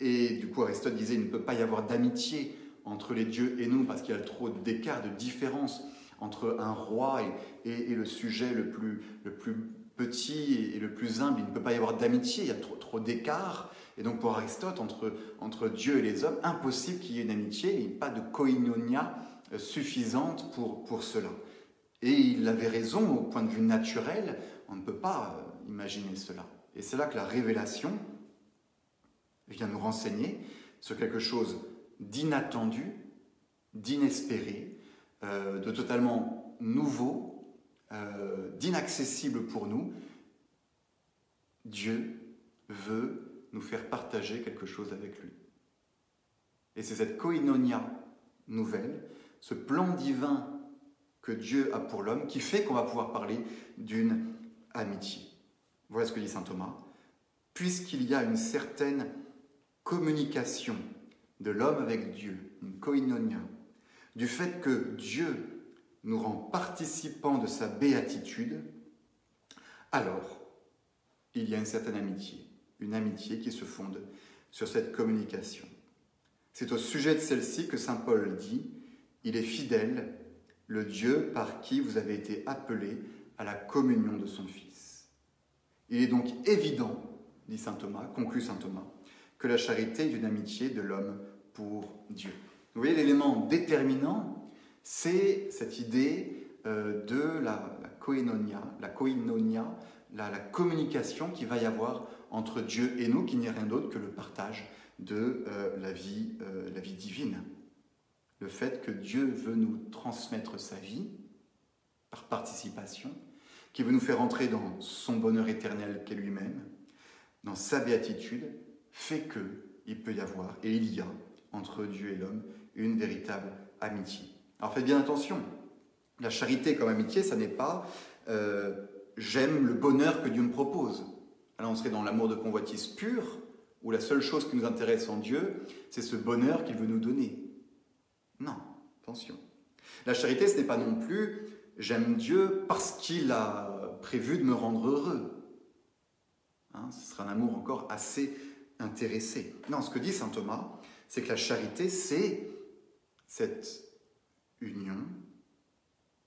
Et du coup, Aristote disait il ne peut pas y avoir d'amitié entre les dieux et nous, parce qu'il y a trop d'écart, de différence entre un roi et, le sujet le plus, le plus petit et, le plus humble. Il ne peut pas y avoir d'amitié, il y a trop, trop d'écart. Et donc pour Aristote, entre, entre Dieu et les hommes, impossible qu'il y ait une amitié, il n'y a pas de koinonia euh, suffisante pour, pour cela. Et il avait raison au point de vue naturel, on ne peut pas euh, imaginer cela. Et c'est là que la révélation vient nous renseigner sur quelque chose d'inattendu, d'inespéré, euh, de totalement nouveau, euh, d'inaccessible pour nous. Dieu veut nous faire partager quelque chose avec lui. Et c'est cette koinonia nouvelle, ce plan divin que Dieu a pour l'homme, qui fait qu'on va pouvoir parler d'une amitié. Voilà ce que dit saint Thomas. Puisqu'il y a une certaine communication de l'homme avec Dieu, une koinonia, du fait que Dieu nous rend participants de sa béatitude, alors il y a une certaine amitié, une amitié qui se fonde sur cette communication. C'est au sujet de celle-ci que Saint Paul dit, il est fidèle, le Dieu par qui vous avez été appelés à la communion de son Fils. Il est donc évident, dit saint Thomas, conclut saint Thomas, que la charité est une amitié de l'homme pour Dieu. Vous voyez, l'élément déterminant, c'est cette idée euh, de la, koinonia, la koinonia, la, communication qui va y avoir entre Dieu et nous, qui n'est rien d'autre que le partage de euh, la, vie, euh, la vie divine. Le fait que Dieu veut nous transmettre sa vie par participation, qui veut nous faire entrer dans son bonheur éternel qu'est lui-même, dans sa béatitude, fait que il peut y avoir, et il y a, entre Dieu et l'homme, une véritable amitié. Alors faites bien attention, la charité comme amitié, ça n'est pas euh, j'aime le bonheur que Dieu me propose. Alors on serait dans l'amour de convoitise pur, où la seule chose qui nous intéresse en Dieu, c'est ce bonheur qu'il veut nous donner. Non, attention. La charité, ce n'est pas non plus j'aime Dieu parce qu'il a prévu de me rendre heureux. Hein, ce sera un amour encore assez intéressé. Non, ce que dit saint Thomas, c'est que la charité, c'est cette union,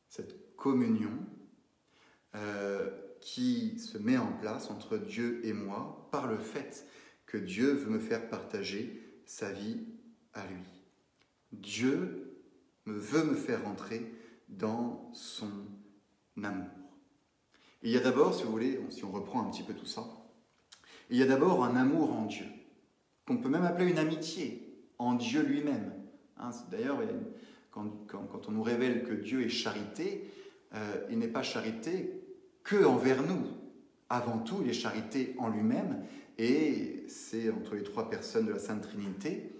cette communion euh, qui se met en place entre Dieu et moi par le fait que Dieu veut me faire partager sa vie à lui. Dieu me veut me faire rentrer dans son amour. il y a d'abord, si vous voulez, si on reprend un petit peu tout ça, il y a d'abord un amour en Dieu, qu'on peut même appeler une amitié en Dieu lui-même. Hein, d'ailleurs, quand, on nous révèle que Dieu est charité, euh, il n'est pas charité que envers nous. Avant tout, il est charité en lui-même, et c'est entre les trois personnes de la Sainte Trinité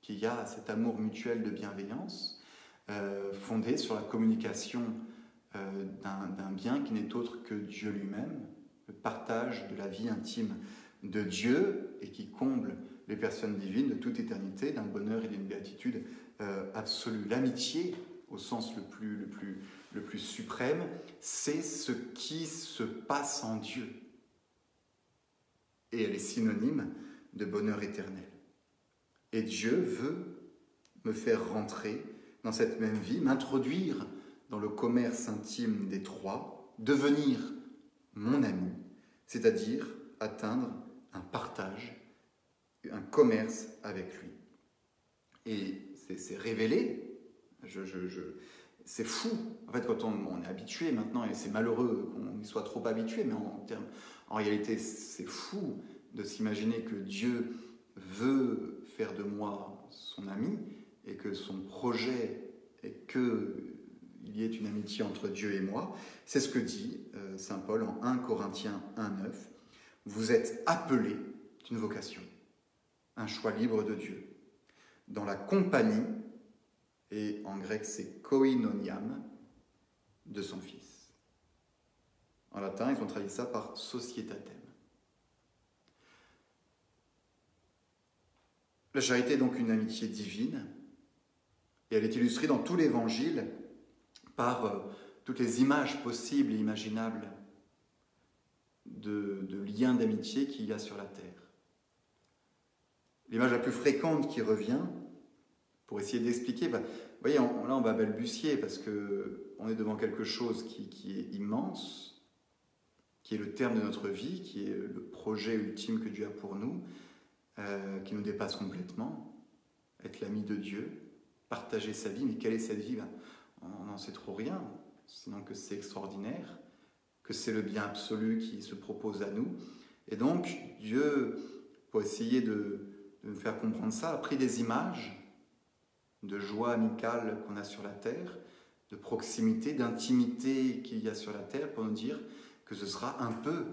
qu'il y a cet amour mutuel de bienveillance, euh, fondé sur la communication euh, d'un bien qui n'est autre que Dieu lui-même, le partage de la vie intime de Dieu et qui comble les personnes divines de toute éternité d'un bonheur et d'une béatitude euh, absolue. L'amitié, au sens le plus, le plus, le plus suprême, c'est ce qui se passe en Dieu. Et elle est synonyme de bonheur éternel. Et Dieu veut me faire rentrer dans cette même vie, m'introduire dans le commerce intime des trois, devenir mon ami, c'est-à-dire atteindre un partage, un commerce avec lui. Et c'est révélé, je, je, c'est fou. En fait, quand on, est habitué maintenant, et c'est malheureux qu'on y soit trop habitué, mais en, termes, en réalité, c'est fou de s'imaginer que Dieu veut faire de moi son ami et que son projet est qu'il y ait une amitié entre Dieu et moi. C'est ce que dit euh, Saint Paul en 1 Corinthiens 1.9. Vous êtes appelés d'une vocation, un choix libre de Dieu, dans la compagnie, et en grec c'est koinoniam, de son Fils. En latin, ils ont traduit ça par societatem. La charité est donc une amitié divine, et elle est illustrée dans tout l'Évangile par euh, toutes les images possibles et imaginables de, liens d'amitié qu'il y a sur la terre. L'image la plus fréquente qui revient, pour essayer d'expliquer, bah, vous voyez, là on va balbutier parce qu'on est devant quelque chose qui, est immense, qui est le terme de notre vie, qui est le projet ultime que Dieu a pour nous, euh, qui nous dépasse complètement, être l'ami de Dieu, partager sa vie, mais quelle est cette vie? Ben, On n'en sait trop rien, sinon que c'est extraordinaire que c'est le bien absolu qui se propose à nous. Et donc, Dieu, pour essayer de, nous faire comprendre ça, a pris des images de joie amicale qu'on a sur la terre, de proximité, d'intimité qu'il y a sur la terre, pour nous dire que ce sera un peu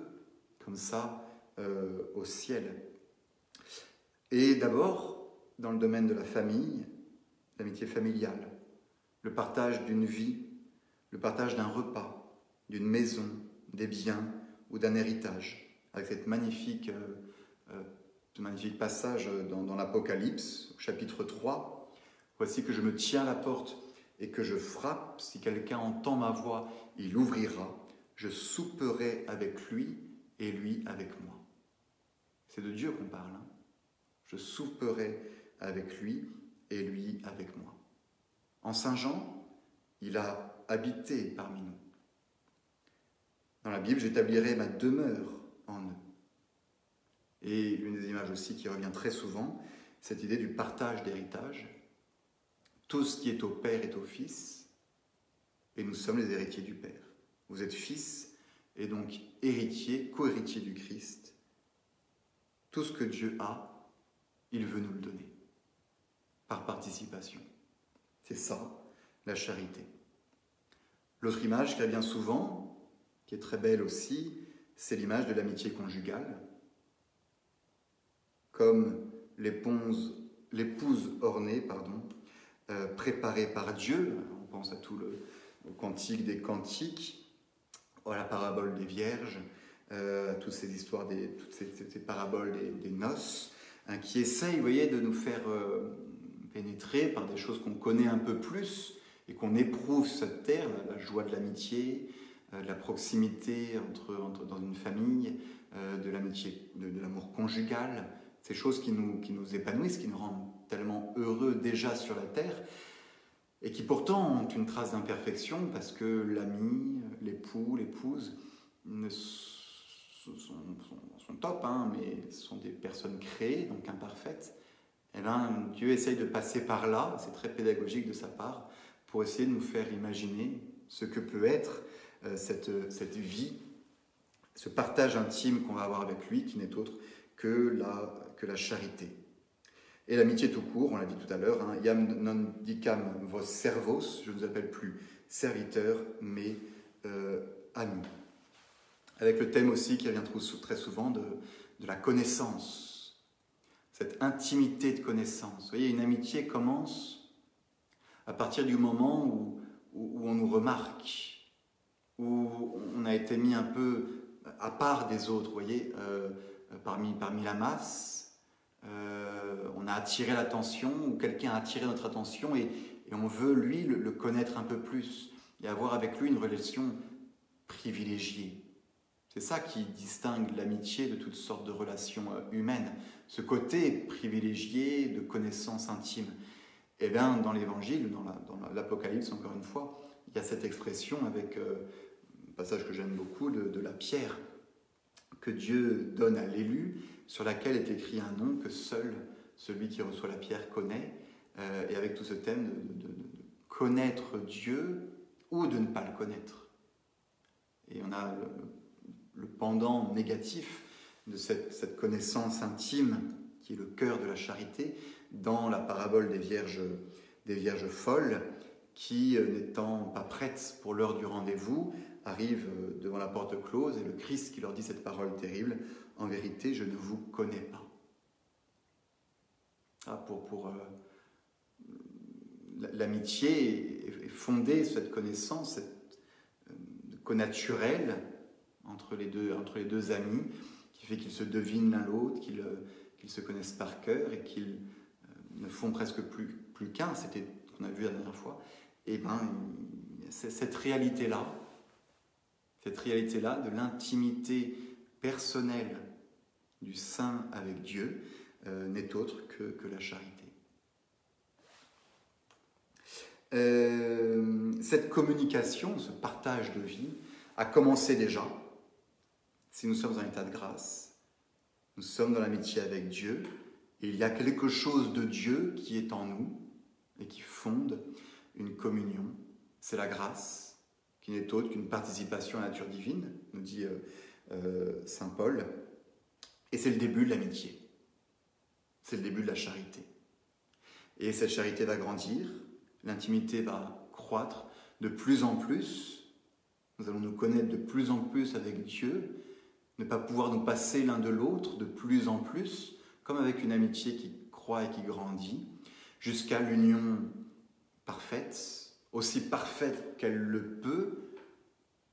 comme ça euh, au ciel. Et d'abord, dans le domaine de la famille, l'amitié familiale, le partage d'une vie, le partage d'un repas, d'une maison, des biens ou d'un héritage, avec cette magnifique, euh, euh, ce magnifique passage dans, l'Apocalypse, chapitre 3. Voici que je me tiens à la porte et que je frappe. Si quelqu'un entend ma voix, il ouvrira. Je souperai avec lui et lui avec moi. C'est de Dieu qu'on parle. Hein. je souperai avec lui et lui avec moi. En Saint Jean, il a habité parmi nous. Dans la Bible, j'établirai ma demeure en eux. Et une des images aussi qui revient très souvent, cette idée du partage d'héritage. Tout ce qui est au Père est au Fils, et nous sommes les héritiers du Père. Vous êtes fils et donc héritier, co-héritier du Christ. Tout ce que Dieu a, il veut nous le donner, par participation. C'est ça, la charité. L'autre image qui revient souvent, qui est très belle aussi, c'est l'image de l'amitié conjugale. Comme l'épouse, ornée, pardon, euh, préparée par Dieu, on pense à tout le, cantique des cantiques, à la parabole des vierges, euh, à toutes ces histoires, des, toutes ces, paraboles des, noces, hein, qui essayent, voyez, de nous faire euh, pénétrer par des choses qu'on connaît un peu plus et qu'on éprouve cette terre, la joie de l'amitié, euh, de la proximité entre, dans une famille, de l'amitié, de, l'amour conjugal, ces choses qui nous, qui nous épanouissent, qui nous rendent tellement heureux déjà sur la terre. et qui pourtant ont une trace d'imperfection parce que l'ami, l'époux, l'épouse ne sont, top, hein, mais sont des personnes créées, donc imparfaites. Et là, Dieu essaye de passer par là, c'est très pédagogique de sa part, pour essayer de nous faire imaginer ce que peut être euh, cette, cette vie, ce partage intime qu'on va avoir avec lui, qui n'est autre que la, que la charité. Et l'amitié tout court, on l'a dit tout à l'heure, hein, Yam non dicam vos servos, je ne vous appelle plus serviteurs, mais euh, amis. Avec le thème aussi qui revient très souvent de, de la connaissance, cette intimité de connaissance. Vous voyez, une amitié commence à partir du moment où, où, on nous remarque, où on a été mis un peu à part des autres, vous voyez, euh, parmi, parmi la masse, euh, on a attiré l'attention ou quelqu'un a attiré notre attention et, on veut, lui, le, connaître un peu plus et avoir avec lui une relation privilégiée. C'est ça qui distingue l'amitié de toutes sortes de relations euh, humaines, ce côté privilégié de connaissance intime. Et eh bien, dans l'Évangile, dans l'Apocalypse, encore une fois, il y a cette expression avec euh, un passage que j'aime beaucoup de la pierre que Dieu donne à l'élu sur laquelle est écrit un nom que seul celui qui reçoit la pierre connaît, euh, et avec tout ce thème de, connaître Dieu ou de ne pas le connaître. Et on a le, pendant négatif de cette, connaissance intime qui est le cœur de la charité dans la parabole des vierges, des vierges folles qui, euh, n'étant pas prêtes pour l'heure du rendez-vous, arrivent euh, devant la porte close et le Christ qui leur dit cette parole terrible, en vérité, je ne vous connais pas. Ah, pour, pour euh, l'amitié est fondée sur cette connaissance, cette euh, connaturelle entre les deux, entre les deux amis, qui fait qu'ils se devinent l'un l'autre, qu'ils euh, qu'ils se connaissent par cœur et qu'ils ne font presque plus, plus qu'un, c'était ce qu'on a vu la dernière fois. Et bien, cette réalité-là, cette réalité-là de l'intimité personnelle du saint avec Dieu euh, n'est autre que, la charité. Euh, cette communication, ce partage de vie a commencé déjà. Si nous sommes en état de grâce, nous sommes dans l'amitié avec Dieu, et il y a quelque chose de Dieu qui est en nous et qui fonde une communion. C'est la grâce, n'est autre qu'une participation à la nature divine, nous dit euh, Saint Paul. Et c'est le début de l'amitié. C'est le début de la charité. Et cette charité va grandir, l'intimité va croître de plus en plus. Nous allons nous connaître de plus en plus avec Dieu, ne pas pouvoir nous passer l'un de l'autre de plus en plus, comme avec une amitié qui croît et qui grandit, jusqu'à l'union parfaite, aussi parfaite qu'elle le peut,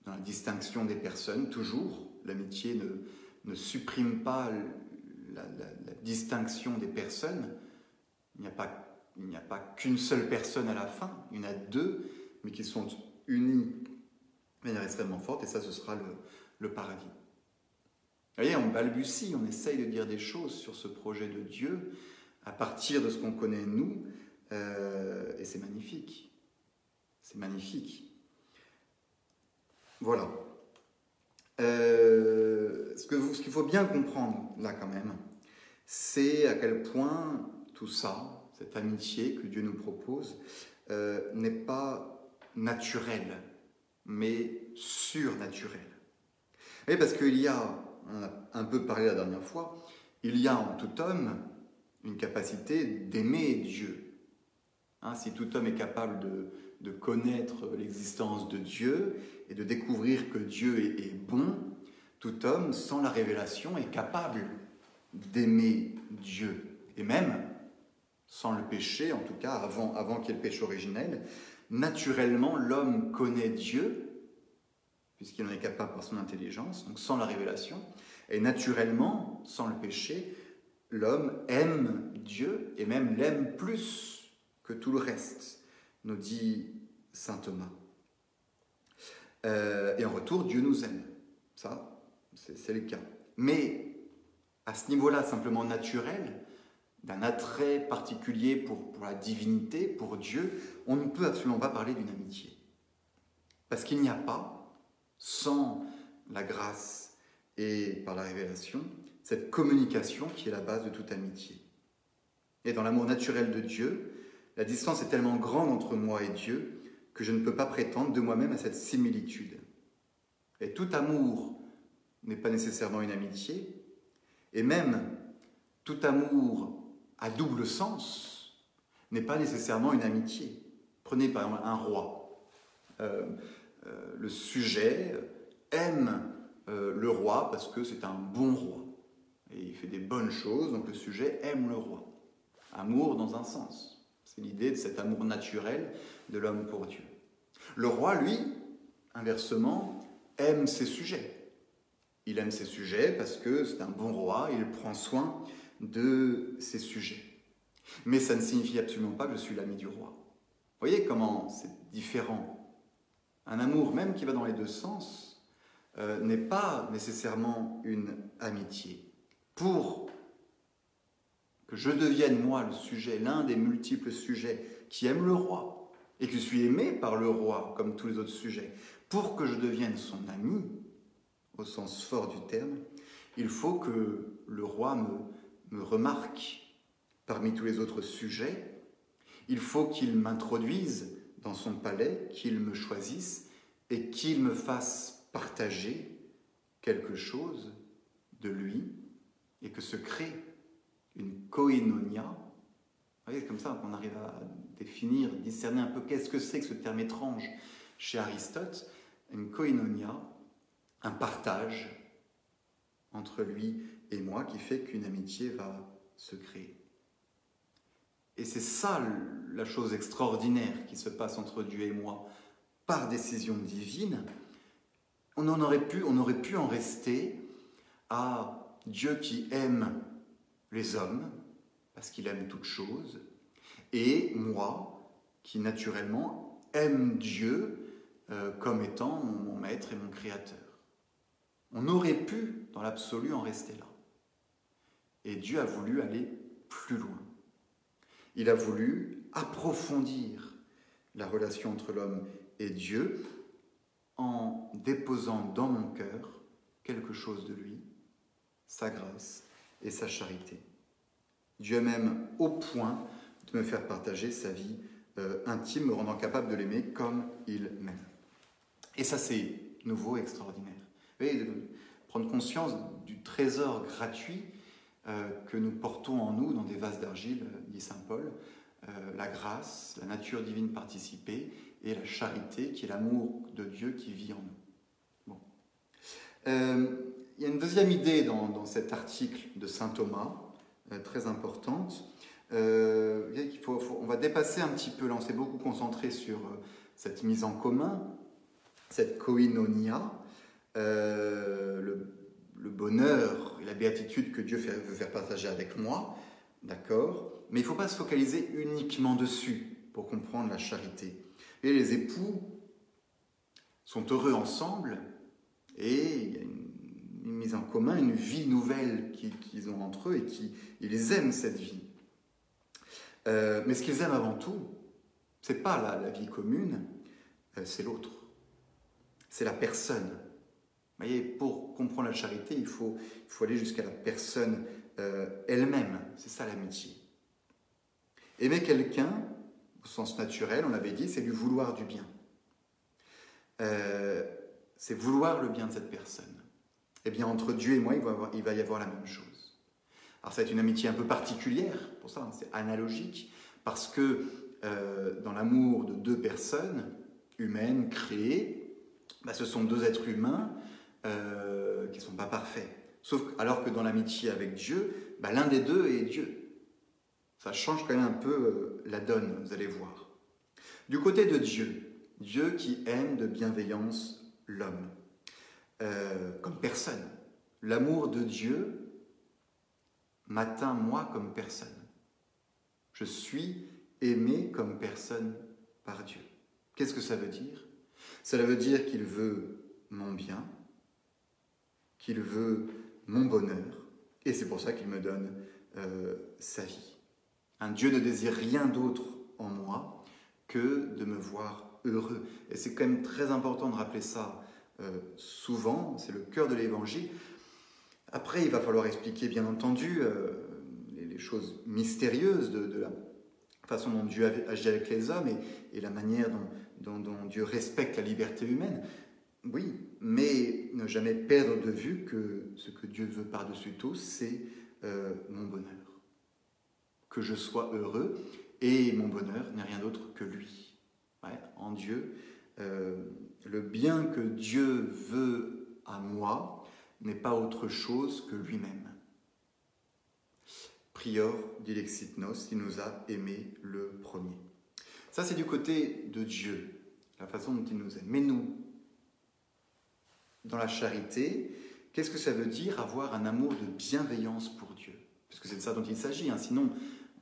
dans la distinction des personnes, toujours. L'amitié ne, ne supprime pas la, distinction des personnes. Il n'y a pas, pas qu'une seule personne à la fin, il y en a deux, mais qui sont unis de manière extrêmement forte, et ça, ce sera le, paradis. Vous voyez, on balbutie, on essaye de dire des choses sur ce projet de Dieu à partir de ce qu'on connaît nous, euh, et c'est magnifique. C'est magnifique. Voilà. Euh, ce qu'il faut bien comprendre là quand même, c'est à quel point tout ça, cette amitié que Dieu nous propose, euh, n'est pas naturelle, mais surnaturelle. Et parce qu'il y a, on a un peu parlé la dernière fois, il y a en tout homme une capacité d'aimer Dieu. Hein, si tout homme est capable de, de connaître l'existence de Dieu et de découvrir que Dieu est, bon, tout homme, sans la révélation, est capable d'aimer Dieu. Et même, sans le péché, en tout cas avant, avant qu'il y ait le péché originel, naturellement, l'homme connaît Dieu, puisqu'il en est capable par son intelligence, donc sans la révélation, et naturellement, sans le péché, l'homme aime Dieu, et même l'aime plus que tout le reste nous dit saint Thomas. Euh, et en retour, Dieu nous aime. Ça, c'est le cas. Mais à ce niveau-là, simplement naturel, d'un attrait particulier pour, pour la divinité, pour Dieu, on ne peut absolument pas parler d'une amitié. Parce qu'il n'y a pas, sans la grâce et par la révélation, cette communication qui est la base de toute amitié. Et dans l'amour naturel de Dieu, la distance est tellement grande entre moi et Dieu que je ne peux pas prétendre de moi-même à cette similitude. Et tout amour n'est pas nécessairement une amitié, et même tout amour à double sens n'est pas nécessairement une amitié. Prenez par exemple un roi. Euh, euh, le sujet aime euh, le roi parce que c'est un bon roi. Et il fait des bonnes choses, donc le sujet aime le roi. Amour dans un sens. C'est l'idée de cet amour naturel de l'homme pour Dieu. Le roi, lui, inversement, aime ses sujets. Il aime ses sujets parce que c'est un bon roi, il prend soin de ses sujets. Mais ça ne signifie absolument pas que je suis l'ami du roi. Vous voyez comment c'est différent. Un amour, même qui va dans les deux sens, euh, n'est pas nécessairement une amitié. Pour que je devienne, moi, le sujet, l'un des multiples sujets qui aime le roi, et que je suis aimé par le roi, comme tous les autres sujets, pour que je devienne son ami, au sens fort du terme, il faut que le roi me, remarque parmi tous les autres sujets. Il faut qu'il m'introduise dans son palais, qu'il me choisisse et qu'il me fasse partager quelque chose de lui et que se crée une koinonia. Vous voyez, c'est comme ça qu'on arrive à définir, discerner un peu qu'est-ce que c'est que ce terme étrange chez Aristote. Une koinonia, un partage entre lui et moi qui fait qu'une amitié va se créer. Et c'est ça la chose extraordinaire qui se passe entre Dieu et moi par décision divine. On, en aurait, pu, on aurait pu en rester à Dieu qui aime les hommes, parce qu'il aime toutes choses, et moi qui naturellement aime Dieu euh, comme étant mon maître et mon créateur. On aurait pu, dans l'absolu, en rester là. Et Dieu a voulu aller plus loin. Il a voulu approfondir la relation entre l'homme et Dieu en déposant dans mon cœur quelque chose de lui, sa grâce et sa charité. Dieu m'aime au point de me faire partager sa vie euh, intime, me rendant capable de l'aimer comme il m'aime. Et ça, c'est nouveau, extraordinaire. Vous voyez, de prendre conscience du trésor gratuit euh, que nous portons en nous dans des vases d'argile, euh, dit Saint Paul, la grâce, la nature divine participée et la charité qui est l'amour de Dieu qui vit en nous. Bon. Il y a une deuxième idée dans, cet article de Saint Thomas, très importante. il faut, on va dépasser un petit peu, là on s'est beaucoup concentré sur cette mise en commun, cette koinonia, le le bonheur et la béatitude que Dieu veut faire partager avec moi, d'accord? Mais il ne faut pas se focaliser uniquement dessus pour comprendre la charité. Et les époux sont heureux ensemble et il y a une, mise en commun, une vie nouvelle qu'ils ont entre eux et qui ils aiment cette vie. Euh, mais ce qu'ils aiment avant tout, c'est pas la, vie commune, euh, c'est l'autre, c'est la personne voyez, pour comprendre la charité, il faut, il faut aller jusqu'à la personne euh, elle-même. C'est ça l'amitié. Aimer quelqu'un, au sens naturel, on l'avait dit, c'est lui vouloir du bien. C'est vouloir le bien de cette personne. Eh bien, entre Dieu et moi, il va, y avoir la même chose. Alors, être une amitié un peu particulière, pour ça, hein, c'est analogique, parce que euh, dans l'amour de deux personnes humaines créées, bah, ce sont deux êtres humains euh, qui ne sont pas parfaits. Sauf alors que dans l'amitié avec Dieu, bah, l'un des deux est Dieu. Ça change quand même un peu euh, la donne, vous allez voir. Du côté de Dieu, Dieu qui aime de bienveillance l'homme, euh, comme personne. L'amour de Dieu m'atteint moi comme personne. Je suis aimé comme personne par Dieu. Qu'est-ce que ça veut dire? Cela veut dire qu'il veut mon bien, qu'il veut mon bonheur, et c'est pour ça qu'il me donne euh, sa vie. Un Dieu ne désire rien d'autre en moi que de me voir heureux. Et c'est quand même très important de rappeler ça euh, souvent, c'est le cœur de l'évangile. Après, il va falloir expliquer, bien entendu, euh, les, choses mystérieuses de, la façon dont Dieu agit avec les hommes et, la manière dont, Dieu respecte la liberté humaine. Oui, mais ne jamais perdre de vue que ce que Dieu veut par-dessus tout, c'est euh, mon bonheur. Que je sois heureux, et mon bonheur n'est rien d'autre que lui. en Dieu, euh, le bien que Dieu veut à moi n'est pas autre chose que lui-même. Prior dilexit nos, il nous a aimés le premier. Ça, c'est du côté de Dieu, la façon dont il nous aime. Mais nous, dans la charité, qu'est-ce que ça veut dire avoir un amour de bienveillance pour Dieu? Parce que c'est de ça dont il s'agit. Hein. Sinon,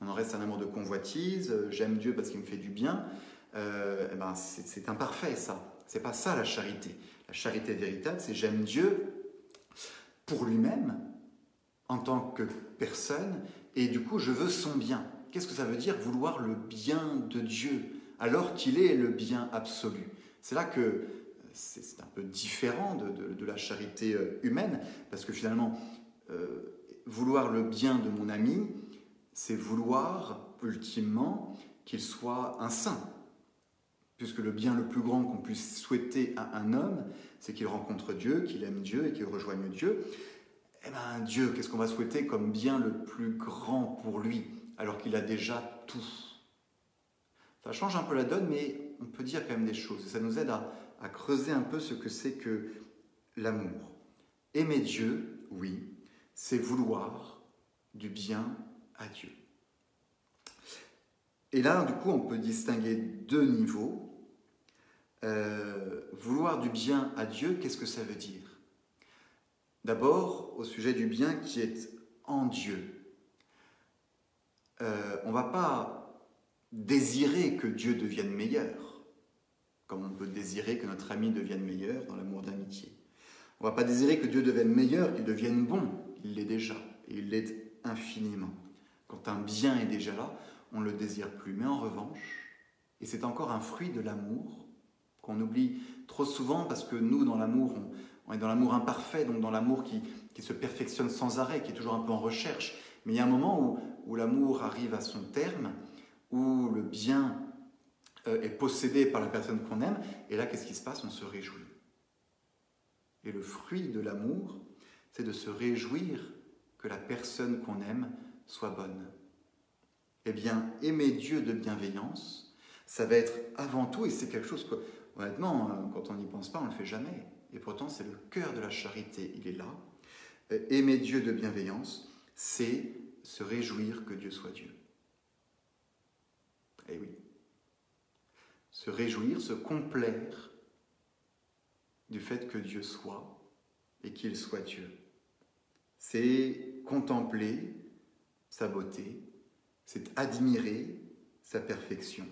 on en reste un amour de convoitise, euh, j'aime Dieu parce qu'il me fait du bien. Euh, eh ben, c'est imparfait, ça. C'est pas ça la charité. La charité véritable, c'est j'aime Dieu pour lui-même, en tant que personne, et du coup, je veux son bien. Qu'est-ce que ça veut dire vouloir le bien de Dieu alors qu'il est le bien absolu? C'est là que c'est un peu différent de, la charité euh, humaine, parce que finalement, euh, vouloir le bien de mon ami, c'est vouloir ultimement qu'il soit un saint. Puisque le bien le plus grand qu'on puisse souhaiter à un homme, c'est qu'il rencontre Dieu, qu'il aime Dieu et qu'il rejoigne Dieu. Eh bien, Dieu, qu'est-ce qu'on va souhaiter comme bien le plus grand pour lui, alors qu'il a déjà tout? Ça change un peu la donne, mais on peut dire quand même des choses. Et ça nous aide à, à creuser un peu ce que c'est que l'amour. Aimer Dieu, oui, c'est vouloir du bien à Dieu. Et là, du coup, on peut distinguer deux niveaux. Euh, vouloir du bien à Dieu, qu'est-ce que ça veut dire? D'abord, au sujet du bien qui est en Dieu. Euh, on ne va pas désirer que Dieu devienne meilleur, comme on peut désirer que notre ami devienne meilleur dans l'amour d'amitié. On ne va pas désirer que Dieu devienne meilleur, qu'il devienne bon. Il l'est déjà, et il l'est infiniment. Quand un bien est déjà là, on ne le désire plus. Mais en revanche, et c'est encore un fruit de l'amour qu'on oublie trop souvent parce que nous, dans l'amour, on, est dans l'amour imparfait, donc dans l'amour qui, se perfectionne sans arrêt, qui est toujours un peu en recherche. Mais il y a un moment où, l'amour arrive à son terme, où le bien euh, est possédé par la personne qu'on aime, et là, qu'est-ce qui se passe? On se réjouit. Et le fruit de l'amour, c'est de se réjouir que la personne qu'on aime soit bonne. Eh bien, aimer Dieu de bienveillance, ça va être avant tout, et c'est quelque chose que, honnêtement, euh, quand on n'y pense pas, on ne le fait jamais. Et pourtant, c'est le cœur de la charité, il est là. Euh, aimer Dieu de bienveillance, c'est se réjouir que Dieu soit Dieu. Eh oui. Se réjouir, se complaire du fait que Dieu soit et qu'il soit Dieu. C'est contempler sa beauté, c'est admirer sa perfection.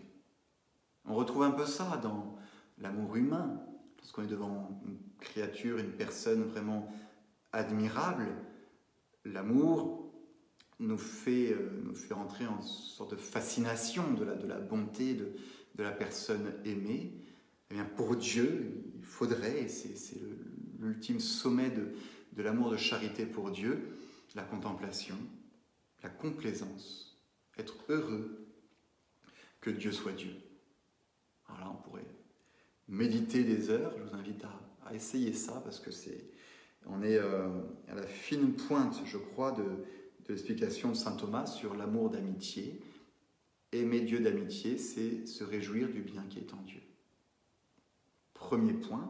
On retrouve un peu ça dans l'amour humain, lorsqu'on est devant une créature, une personne vraiment admirable. L'amour nous fait, euh, nous fait rentrer en sorte de fascination de la, de la bonté de, de la personne aimée. Eh bien, pour Dieu, il faudrait, et c'est l'ultime sommet de, de l'amour de charité pour Dieu, la contemplation, la complaisance, être heureux que Dieu soit Dieu. Alors là, on pourrait méditer des heures. Je vous invite à, essayer ça parce que c'est, on est euh, à la fine pointe, je crois, de, l'explication de saint Thomas sur l'amour d'amitié. Aimer Dieu d'amitié, c'est se réjouir du bien qui est en Dieu. Premier point.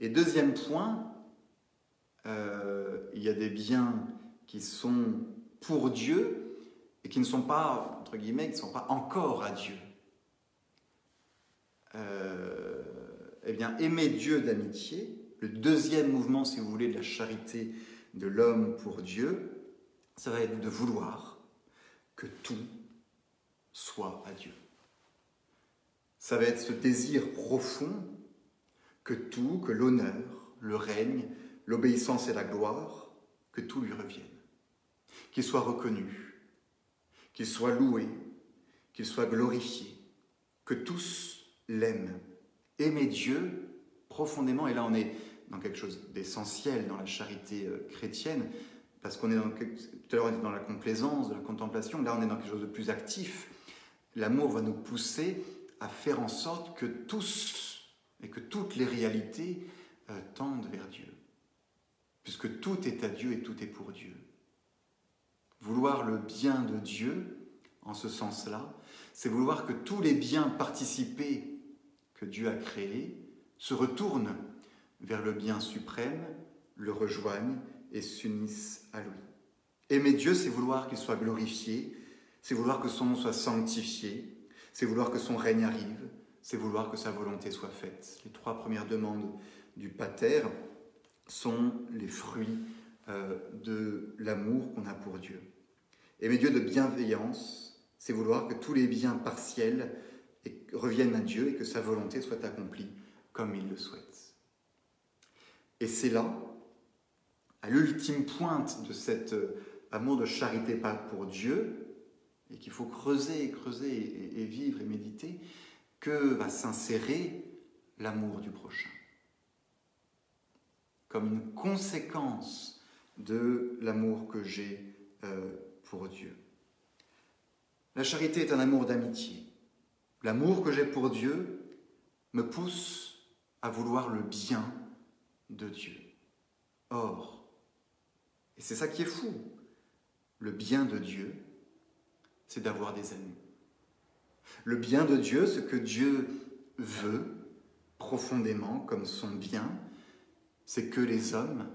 Et deuxième point, euh, il y a des biens qui sont pour Dieu et qui ne sont pas, entre guillemets, qui ne sont pas encore à Dieu. Euh, eh bien, aimer Dieu d'amitié, le deuxième mouvement, si vous voulez, de la charité de l'homme pour Dieu, ça va être de vouloir que tout soit à Dieu. Ça va être ce désir profond que tout, que l'honneur, le règne, l'obéissance et la gloire, que tout lui revienne qu'il soit reconnu, qu'il soit loué, qu'il soit glorifié, que tous l'aiment. Aimer Dieu profondément, et là on est dans quelque chose d'essentiel dans la charité euh, chrétienne, parce qu'on est dans, tout à l'heure on était dans la complaisance, de la contemplation, là on est dans quelque chose de plus actif. L'amour va nous pousser à faire en sorte que tous et que toutes les réalités euh, tendent vers Dieu, puisque tout est à Dieu et tout est pour Dieu. Vouloir le bien de Dieu, en ce sens-là, c'est vouloir que tous les biens participés que Dieu a créés se retournent vers le bien suprême, le rejoignent et s'unissent à lui. Aimer Dieu, c'est vouloir qu'il soit glorifié, c'est vouloir que son nom soit sanctifié, c'est vouloir que son règne arrive, c'est vouloir que sa volonté soit faite. Les trois premières demandes du Pater sont les fruits euh, de l'amour qu'on a pour Dieu. Aimer Dieu de bienveillance, c'est vouloir que tous les biens partiels reviennent à Dieu et que sa volonté soit accomplie comme il le souhaite. Et c'est là, à l'ultime pointe de cet euh, amour de charité pour Dieu, et qu'il faut creuser, creuser et, et vivre et méditer, que va s'insérer l'amour du prochain. Comme une conséquence de l'amour que j'ai euh, pour Dieu. La charité est un amour d'amitié. L'amour que j'ai pour Dieu me pousse à vouloir le bien de Dieu. Or, et c'est ça qui est fou, le bien de Dieu, c'est d'avoir des amis. Le bien de Dieu, ce que Dieu veut profondément comme son bien, c'est que les hommes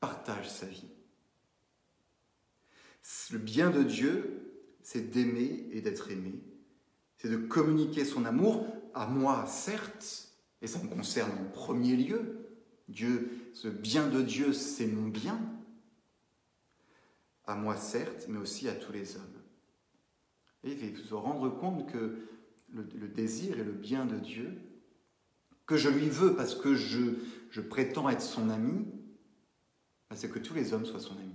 partagent sa vie. Le bien de Dieu, c'est d'aimer et d'être aimé, c'est de communiquer son amour à moi, certes, et ça me concerne en premier lieu. Dieu, ce bien de Dieu, c'est mon bien, à moi, certes, mais aussi à tous les hommes. Et il faut se rendre compte que le, désir et le bien de Dieu, que je lui veux parce que je, je prétends être son ami, bah, c'est que tous les hommes soient son ami.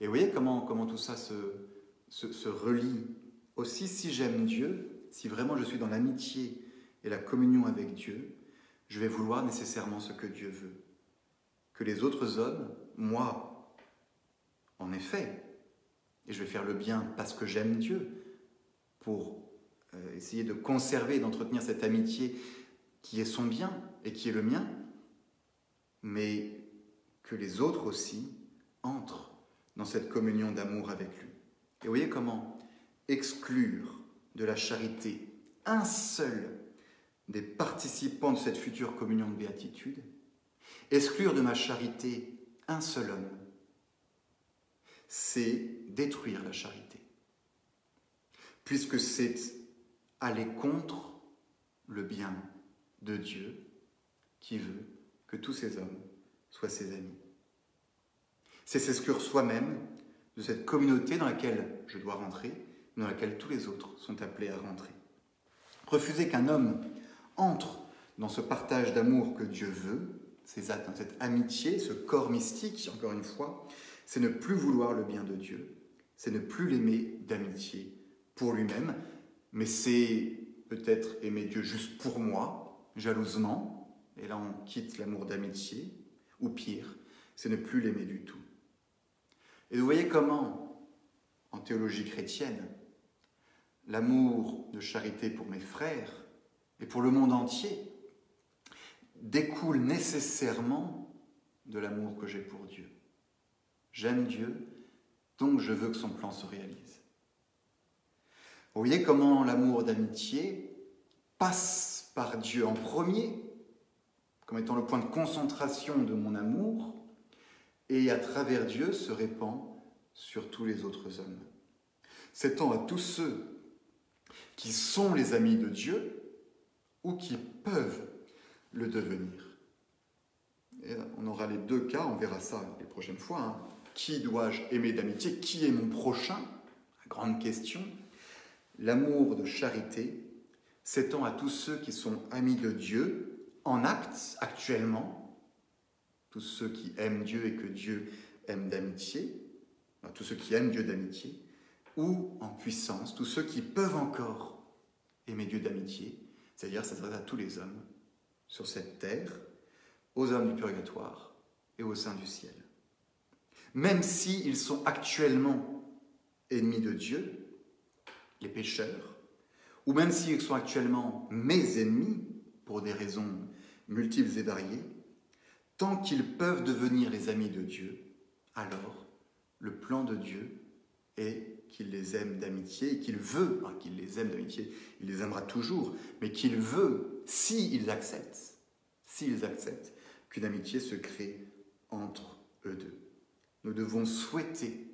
Et vous voyez comment, comment tout ça se, se, se relie aussi si j'aime Dieu, si vraiment je suis dans l'amitié et la communion avec Dieu, je vais vouloir nécessairement ce que Dieu veut. Que les autres hommes, moi, en effet, et je vais faire le bien parce que j'aime Dieu, pour euh, essayer de conserver, d'entretenir cette amitié qui est son bien et qui est le mien, mais que les autres aussi entrent dans cette communion d'amour avec lui. Et vous voyez comment exclure de la charité un seul des participants de cette future communion de béatitude, exclure de ma charité un seul homme, c'est détruire la charité, puisque c'est aller contre le bien de Dieu qui veut que tous ces hommes soient ses amis. C'est s'exclure soi-même de cette communauté dans laquelle je dois rentrer, dans laquelle tous les autres sont appelés à rentrer. Refuser qu'un homme entre dans ce partage d'amour que Dieu veut, ces actes, dans cette amitié, ce corps mystique, encore une fois, c'est ne plus vouloir le bien de Dieu, c'est ne plus l'aimer d'amitié pour lui-même, mais c'est peut-être aimer Dieu juste pour moi, jalousement, et là on quitte l'amour d'amitié, ou pire, c'est ne plus l'aimer du tout. Et vous voyez comment, en théologie chrétienne, l'amour de charité pour mes frères et pour le monde entier découle nécessairement de l'amour que j'ai pour Dieu. J'aime Dieu, donc je veux que son plan se réalise. Vous voyez comment l'amour d'amitié passe par Dieu en premier, comme étant le point de concentration de mon amour, et à travers Dieu se répand sur tous les autres hommes. S'étend à tous ceux qui sont les amis de Dieu ou qui peuvent le devenir. Et on aura les deux cas, on verra ça les prochaines fois. Hein. Qui dois-je aimer d'amitié? Qui est mon prochain? Grande question. L'amour de charité s'étend à tous ceux qui sont amis de Dieu en acte actuellement, tous ceux qui aiment Dieu et que Dieu aime d'amitié, tous ceux qui aiment Dieu d'amitié, ou en puissance, tous ceux qui peuvent encore aimer Dieu d'amitié, c'est-à-dire s'adresser à tous les hommes sur cette terre, aux hommes du purgatoire et au sein du ciel. Même s'ils sont actuellement ennemis de Dieu, les pécheurs, ou même s'ils sont actuellement mes ennemis, pour des raisons multiples et variées, tant qu'ils peuvent devenir les amis de Dieu, alors le plan de Dieu est qu'il les aime d'amitié et qu'il veut, qu'il les aime d'amitié, il les aimera toujours, mais qu'il veut, s'ils acceptent, s'ils acceptent, qu'une amitié se crée entre eux deux. Nous devons souhaiter,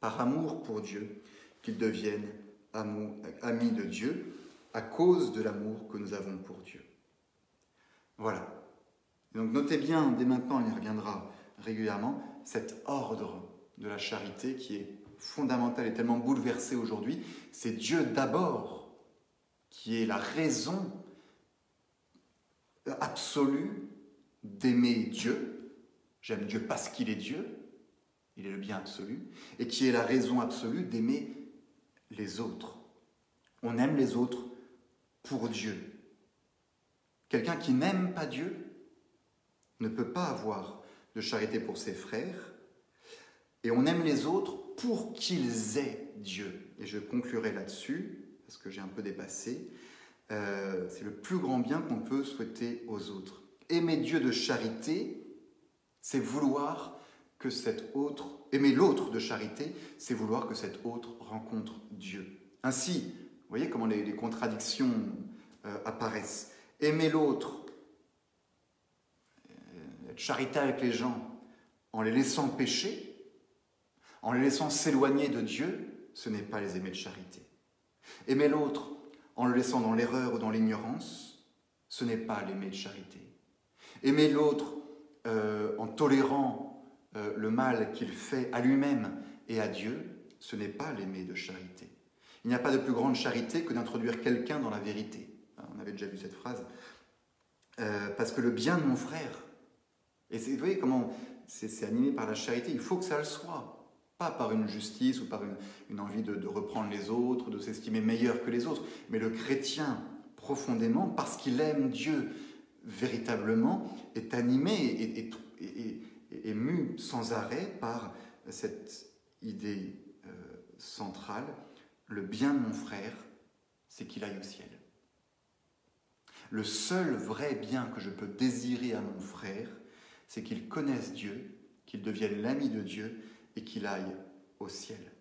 par amour pour Dieu, qu'ils deviennent amis de Dieu à cause de l'amour que nous avons pour Dieu. Voilà. Donc notez bien, dès maintenant, il y reviendra régulièrement, cet ordre de la charité qui est fondamental et tellement bouleversé aujourd'hui. C'est Dieu d'abord qui est la raison absolue d'aimer Dieu. J'aime Dieu parce qu'il est Dieu, il est le bien absolu, et qui est la raison absolue d'aimer les autres. On aime les autres pour Dieu. Quelqu'un qui n'aime pas Dieu ne peut pas avoir de charité pour ses frères, et on aime les autres pour qu'ils aient Dieu. Et je conclurai là-dessus, parce que j'ai un peu dépassé. Euh, c'est le plus grand bien qu'on peut souhaiter aux autres. Aimer Dieu de charité, c'est vouloir que cet autre, aimer l'autre de charité, c'est vouloir que cet autre rencontre Dieu. Ainsi, vous voyez comment les, contradictions euh, apparaissent. Aimer l'autre, euh, être charitable avec les gens en les laissant pécher, en les laissant s'éloigner de Dieu, ce n'est pas les aimer de charité. Aimer l'autre en le laissant dans l'erreur ou dans l'ignorance, ce n'est pas l'aimer de charité. Aimer l'autre euh, en tolérant euh, le mal qu'il fait à lui-même et à Dieu, ce n'est pas l'aimer de charité. Il n'y a pas de plus grande charité que d'introduire quelqu'un dans la vérité. Hein, on avait déjà vu cette phrase. Euh, parce que le bien de mon frère, et vous voyez comment c'est animé par la charité, il faut que ça le soit. Pas par une justice ou par une, envie de, reprendre les autres, de s'estimer meilleur que les autres, mais le chrétien, profondément, parce qu'il aime Dieu véritablement, est animé et, et, ému sans arrêt par cette idée euh, centrale, le bien de mon frère, c'est qu'il aille au ciel. Le seul vrai bien que je peux désirer à mon frère, c'est qu'il connaisse Dieu, qu'il devienne l'ami de Dieu et qu'il aille au ciel.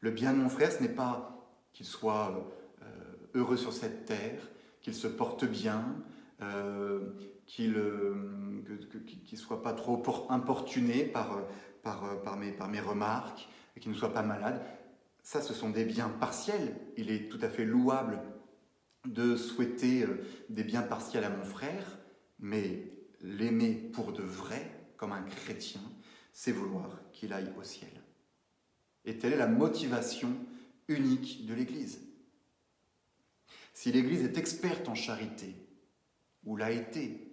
Le bien de mon frère, ce n'est pas qu'il soit euh, heureux sur cette terre, qu'il se porte bien, euh, qu'il ne euh, soit pas trop importuné par, mes, par mes remarques, qu'il ne soit pas malade. Ça, ce sont des biens partiels. Il est tout à fait louable de souhaiter des biens partiels à mon frère, mais l'aimer pour de vrai, comme un chrétien, c'est vouloir qu'il aille au ciel. Et telle est la motivation unique de l'Église. Si l'Église est experte en charité, ou l'a été,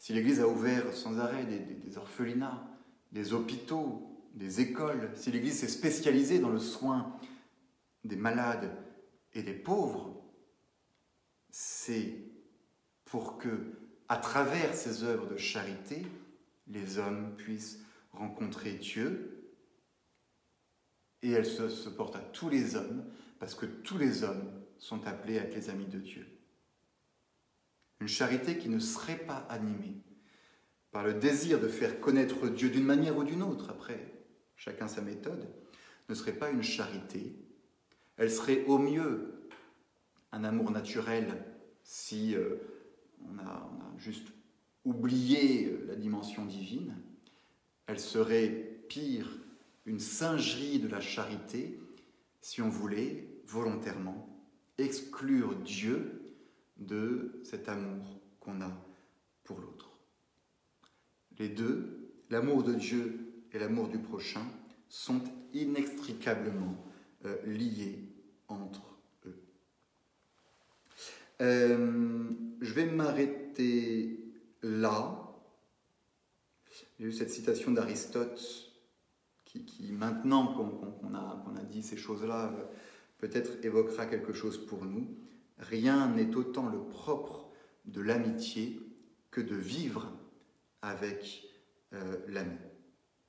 si l'Église a ouvert sans arrêt des, orphelinats, des hôpitaux, des écoles, si l'Église s'est spécialisée dans le soin des malades et des pauvres, c'est pour que, à travers ces œuvres de charité, les hommes puissent rencontrer Dieu et elle se, porte à tous les hommes parce que tous les hommes sont appelés à être les amis de Dieu. Une charité qui ne serait pas animée par le désir de faire connaître Dieu d'une manière ou d'une autre, après chacun sa méthode, ne serait pas une charité. Elle serait au mieux un amour naturel si euh, on, a, on, a, juste oublié la dimension divine. Elle serait pire une singerie de la charité si on voulait volontairement exclure Dieu de cet amour qu'on a pour l'autre. Les deux, l'amour de Dieu et l'amour du prochain, sont inextricablement euh, liés entre eux. Euh, je vais m'arrêter là. J'ai eu cette citation d'Aristote qui, maintenant qu'on a, dit ces choses-là, peut-être évoquera quelque chose pour nous. Rien n'est autant le propre de l'amitié que de vivre avec euh, l'ami.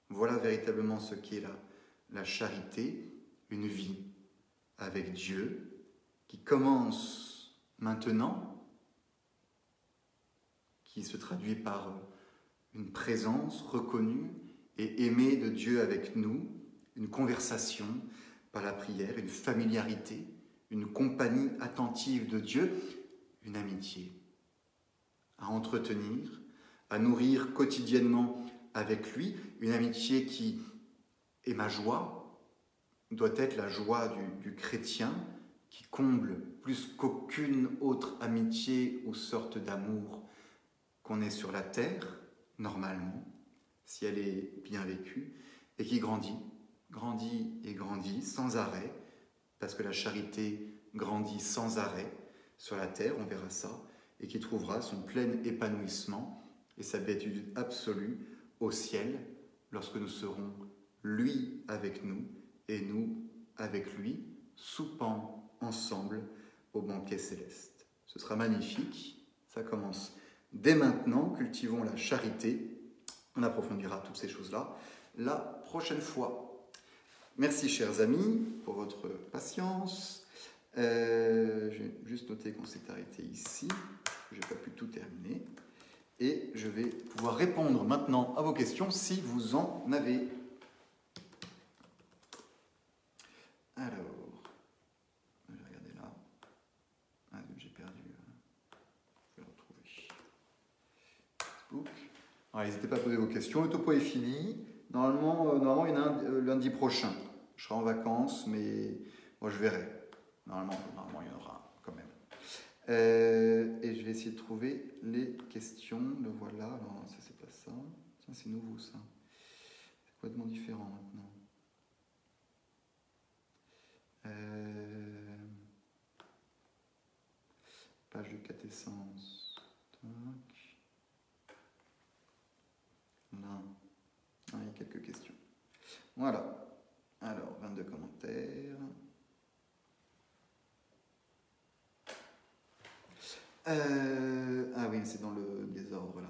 Voilà véritablement ce qu'est la charité, une vie avec Dieu qui commence maintenant, qui se traduit par une présence reconnue et aimée de Dieu avec nous, une conversation par la prière, une familiarité, une compagnie attentive de Dieu, une amitié à entretenir, à nourrir quotidiennement avec lui, une amitié qui est ma joie, doit être la joie du, chrétien, qui comble plus qu'aucune autre amitié ou sorte d'amour qu'on ait sur la terre, normalement, si elle est bien vécue, et qui grandit, grandit et grandit sans arrêt, parce que la charité grandit sans arrêt sur la terre, on verra ça, et qui trouvera son plein épanouissement et sa béatitude absolue au ciel lorsque nous serons lui avec nous et nous avec lui, soupant ensemble au banquet céleste. Ce sera magnifique, ça commence dès maintenant, cultivons la charité, on approfondira toutes ces choses-là la prochaine fois. Merci chers amis pour votre patience. Euh, J'ai juste noté qu'on s'est arrêté ici, je n'ai pas pu tout terminer. Et je vais pouvoir répondre maintenant à vos questions si vous en avez. Alors, je vais regarder là. Ah, j'ai perdu. Euh, je vais le retrouver. Facebook. N'hésitez pas à poser vos questions. Le topo est fini. Normalement, euh, normalement il y en a un euh, lundi prochain. Je serai en vacances, mais moi je verrai. Normalement, normalement, il y en aura quand même. Euh, et je vais essayer de trouver les questions. Le voilà. Alors, ça, c'est pas ça. Tiens, c'est nouveau, ça. C'est complètement différent maintenant. Page de catessence. Tac. Là. Ah, il y a quelques questions. Voilà. Alors, 22 commentaires. Euh, ah oui, c'est dans le désordre là.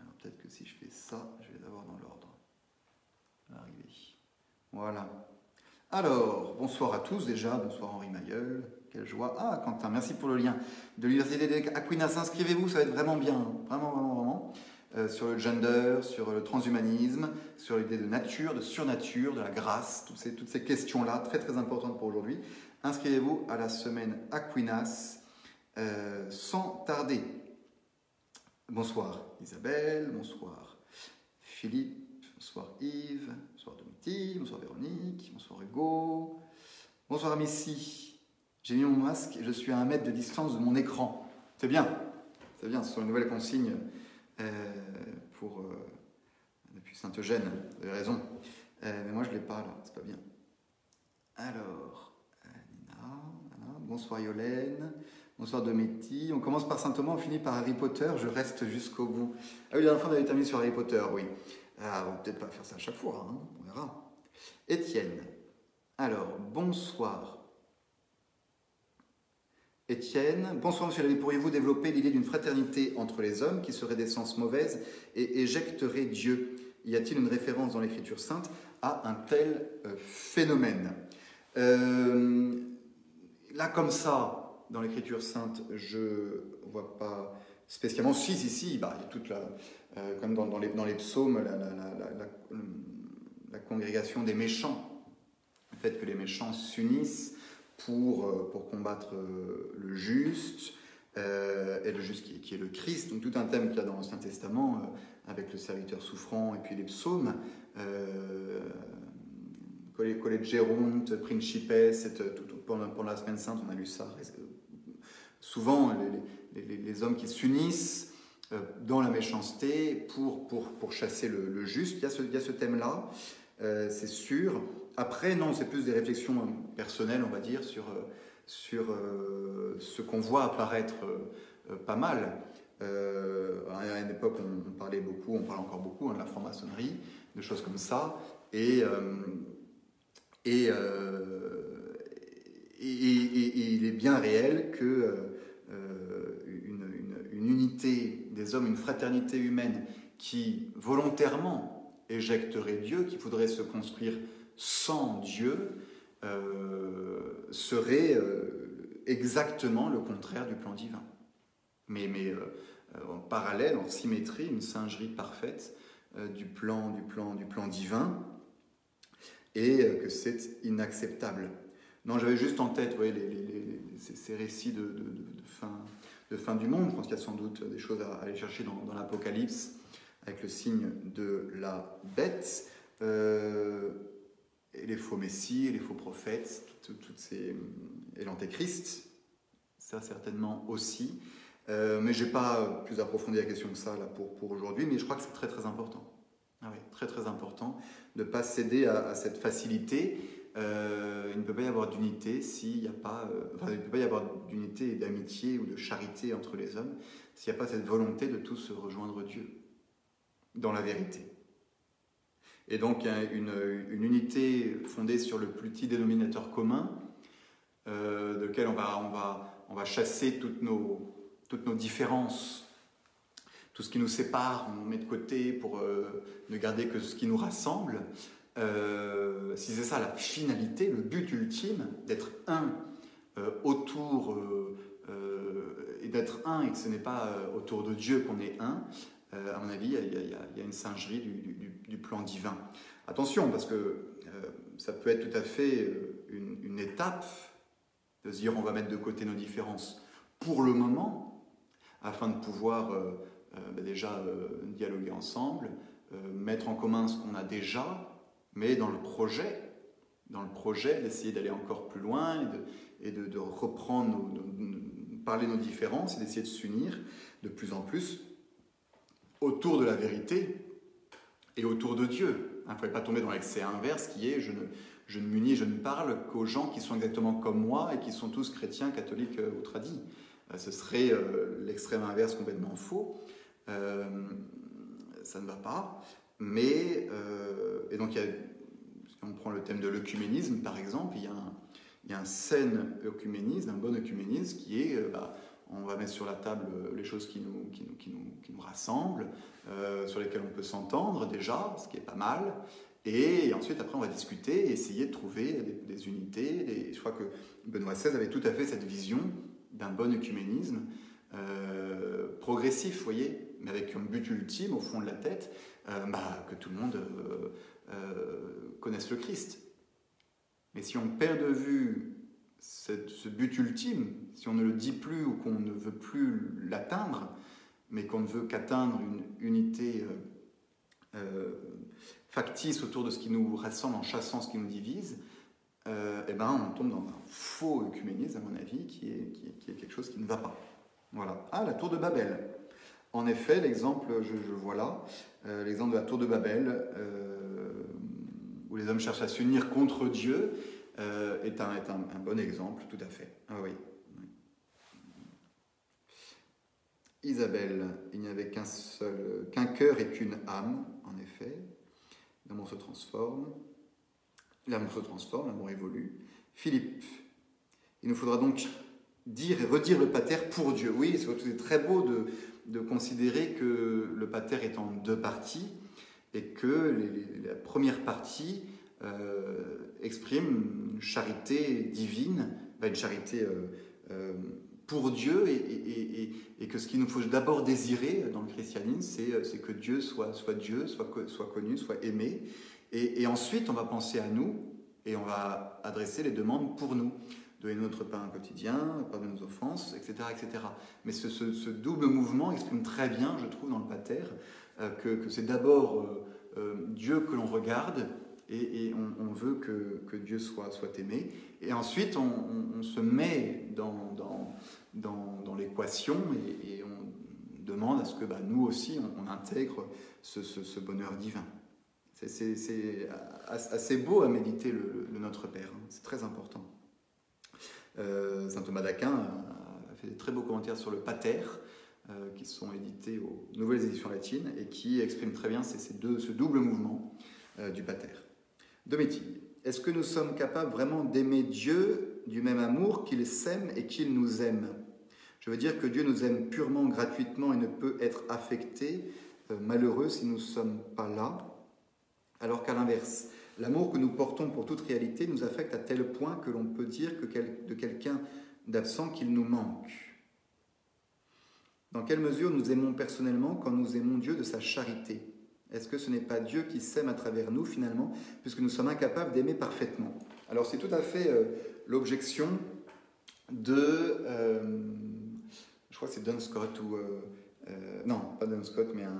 Alors peut-être que si je fais ça, je vais les avoir dans l'ordre. Arrivé. Voilà. Alors, bonsoir à tous déjà, bonsoir Henri Mailleul, quelle joie. Ah, Quentin, merci pour le lien de l'Université d'Aquinas. Inscrivez-vous, ça va être vraiment bien, vraiment, vraiment, vraiment. Euh, sur le gender, sur le transhumanisme, sur l'idée de nature, de surnature, de la grâce, toutes ces, toutes ces questions-là, très très importantes pour aujourd'hui. Inscrivez-vous à la semaine Aquinas euh, sans tarder. Bonsoir Isabelle, bonsoir Philippe, bonsoir Yves, bonsoir Domiti, bonsoir Véronique, bonsoir Hugo, bonsoir Missy. J'ai mis mon masque et je suis à un mètre de distance de mon écran. C'est bien, c'est bien, ce sont les nouvelles consignes pour, euh, depuis Saint-Eugène, vous avez raison. mais moi je ne l'ai pas là, c'est pas bien. Alors, Nina, bonsoir Yolène. Bonsoir Dométi. On commence par Saint Thomas, on finit par Harry Potter. Je reste jusqu'au bout. Ah oui, la dernière fois, on avait terminé sur Harry Potter, oui. Ah, on peut-être pas faire ça à chaque fois, hein. on verra. Étienne. Alors, bonsoir. Étienne, bonsoir Monsieur Lavé, pourriez-vous développer l'idée d'une fraternité entre les hommes qui serait d'essence mauvaise et éjecterait Dieu? Y a-t-il une référence dans l'Écriture sainte à un tel euh, phénomène? Euh, Là, comme ça, dans l'écriture sainte, je ne vois pas spécialement. Si, si, si, bah, il y a toute la. Euh, comme dans, les, dans les psaumes, la, la, congrégation des méchants. Le fait que les méchants s'unissent pour, euh, pour combattre euh, le juste, et le juste qui est, le Christ. Donc tout un thème qu'il y a dans l'Ancien Testament, avec le serviteur souffrant et puis les psaumes. Collet Géronte, Principes, pendant, pendant la semaine sainte, on a lu ça souvent les, hommes qui s'unissent euh, dans la méchanceté pour, pour, pour chasser le, juste. Il y a ce, ce thème-là, euh, c'est sûr. Après, non, c'est plus des réflexions personnelles, on va dire, sur, sur euh, ce qu'on voit apparaître pas mal. à une époque, on, parlait beaucoup, on parle encore beaucoup hein, de la franc-maçonnerie, de choses comme ça. Et, et, il est bien réel que une, une, unité des hommes, une fraternité humaine qui volontairement éjecterait Dieu, qui voudrait se construire sans Dieu, serait exactement le contraire du plan divin. Mais, mais en parallèle, en symétrie, une singerie parfaite euh, du, plan, du, plan, du plan divin, et euh, que c'est inacceptable. Non, j'avais juste en tête les, ces, récits de, fin, de fin du monde. Je pense qu'il y a sans doute des choses à aller chercher dans, l'Apocalypse, avec le signe de la bête, euh, et les faux messies, les faux prophètes, toutes ces, et l'antéchrist, ça certainement aussi. Euh, mais je n'ai pas plus approfondi la question que ça là, pour, pour aujourd'hui, mais je crois que c'est très très important. Ah oui, très très important de ne pas céder à, cette facilité. Euh, il ne peut pas y avoir d'unité s'il n'y a pas, euh, enfin, il ne peut pas y avoir d'unité et d'amitié ou de charité entre les hommes s'il n'y a pas cette volonté de tous rejoindre Dieu dans la vérité. Et donc une, unité fondée sur le plus petit dénominateur commun, de lequel on va, on, va, on va chasser toutes nos, toutes nos différences, tout ce qui nous sépare, on met de côté pour euh, ne garder que ce qui nous rassemble. Euh, si c'est ça la finalité, le but ultime, d'être un euh, autour et d'être un et que ce n'est pas autour de Dieu qu'on est un, à mon avis, il y, a une singerie du, plan divin. Attention, parce que ça peut être tout à fait une, une étape de se dire on va mettre de côté nos différences pour le moment, afin de pouvoir euh, euh, bah, déjà euh, dialoguer ensemble, mettre en commun ce qu'on a déjà, mais dans le projet, dans le projet d'essayer d'aller encore plus loin et de, reprendre, nos, parler nos différences et d'essayer de s'unir de plus en plus autour de la vérité et autour de Dieu. Il ne faudrait pas tomber dans l'excès inverse qui est je ne, je ne m'unis, je ne parle qu'aux gens qui sont exactement comme moi et qui sont tous chrétiens, catholiques ou tradis. Euh, ce serait euh, l'extrême inverse complètement faux. Euh, ça ne va pas. Mais, et donc, si on prend le thème de l'œcuménisme, par exemple, il y a un, il y a un sain œcuménisme, un bon œcuménisme qui est, bah, on va mettre sur la table les choses qui nous, qui nous, qui nous, qui nous rassemblent, sur lesquelles on peut s'entendre déjà, ce qui est pas mal. Et ensuite, après, on va discuter et essayer de trouver des, unités. je crois que Benoît XVI avait tout à fait cette vision d'un bon œcuménisme euh, progressif, vous voyez, mais avec un but ultime au fond de la tête, euh, bah, que tout le monde euh, connaisse le Christ. Mais si on perd de vue ce but ultime, si on ne le dit plus ou qu'on ne veut plus l'atteindre, mais qu'on ne veut qu'atteindre une unité factice autour de ce qui nous rassemble en chassant ce qui nous divise, euh, eh ben, on tombe dans un faux œcuménisme, à mon avis, qui est, quelque chose qui ne va pas. Voilà. Ah, la tour de Babel. En effet, l'exemple, je, je, vois là, euh, l'exemple de la tour de Babel, euh, où les hommes cherchent à s'unir contre Dieu, est, un, est un, bon exemple, tout à fait. Ah oui. Isabelle, il n'y avait qu'un seul, qu'un cœur et qu'une âme, en effet. L'amour se transforme. L'amour se transforme, l'amour évolue. Philippe, il nous faudra donc dire et redire le pater pour Dieu. Oui, c'est très beau de, de, considérer que le pater est en deux parties et que la première partie euh, exprime une charité divine, une charité euh, euh, pour Dieu et, que ce qu'il nous faut d'abord désirer dans le christianisme, c'est que Dieu soit, Dieu, soit, connu, soit aimé et, ensuite, on va penser à nous et on va adresser les demandes pour nous. Donner notre pain quotidien, pardonner nos offenses, etc. etc. Mais ce, double mouvement exprime très bien, je trouve, dans le pater, euh, que, c'est d'abord euh, euh, Dieu que l'on regarde et, on, veut que, Dieu soit, aimé. Et ensuite, on, se met dans, l'équation et, on demande à ce que bah, nous aussi, on, intègre ce bonheur divin. C'est assez beau à méditer le, Notre Père, hein. c'est très important. Euh, Saint Thomas d'Aquin a fait des très beaux commentaires sur le Pater, euh, qui sont édités aux nouvelles éditions latines et qui expriment très bien ce double mouvement euh, du Pater. Dométille, est-ce que nous sommes capables vraiment d'aimer Dieu du même amour qu'il s'aime et qu'il nous aime? Je veux dire que Dieu nous aime purement, gratuitement et ne peut être affecté, euh, malheureux si nous ne sommes pas là, alors qu'à l'inverse, l'amour que nous portons pour toute réalité nous affecte à tel point que l'on peut dire que de quelqu'un d'absent qu'il nous manque. Dans quelle mesure nous aimons personnellement quand nous aimons Dieu de sa charité? Est-ce que ce n'est pas Dieu qui s'aime à travers nous finalement, puisque nous sommes incapables d'aimer parfaitement? Alors c'est tout à fait euh, l'objection de, euh, je crois que c'est Duns Scott ou euh, non, pas Duns Scott, mais un,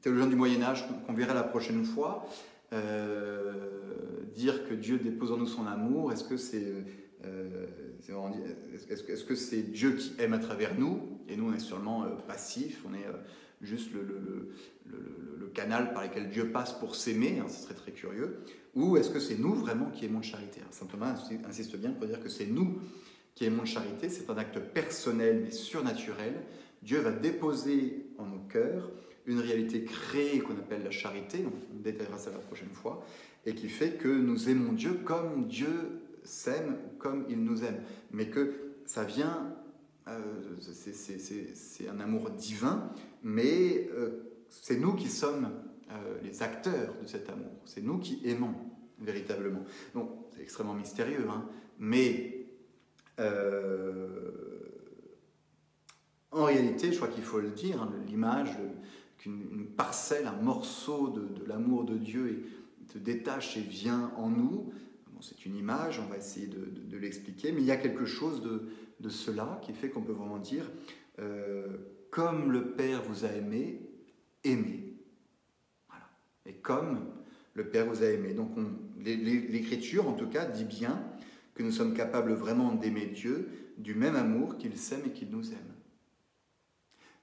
théologien du Moyen Âge qu'on verra la prochaine fois. dire que Dieu dépose en nous son amour, est-ce que c'est est-ce que c'est Dieu qui aime à travers nous? Et nous on est seulement euh, passif, on est juste le, canal par lequel Dieu passe pour s'aimer, hein, ce serait très curieux, ou est-ce que c'est nous vraiment qui aimons de charité Saint Thomas insiste bien pour dire que c'est nous qui aimons de charité, c'est un acte personnel mais surnaturel. Dieu va déposer en nos cœurs une réalité créée qu'on appelle la charité, on détaillera ça la prochaine fois, et qui fait que nous aimons Dieu comme Dieu s'aime comme il nous aime, mais que ça vient, euh, c'est un amour divin, mais euh, c'est nous qui sommes euh, les acteurs de cet amour, c'est nous qui aimons véritablement. Donc c'est extrêmement mystérieux, hein, mais en réalité, je crois qu'il faut le dire, hein, l'image qu'une parcelle, un morceau de, l'amour de Dieu se détache et vient en nous, c'est une image, on va essayer de, l'expliquer, mais il y a quelque chose de, cela qui fait qu'on peut vraiment dire euh, comme le Père vous a aimé, Voilà. Et comme le Père vous a aimé. Donc l'Écriture, en tout cas, dit bien que nous sommes capables vraiment d'aimer Dieu du même amour qu'il s'aime et qu'il nous aime.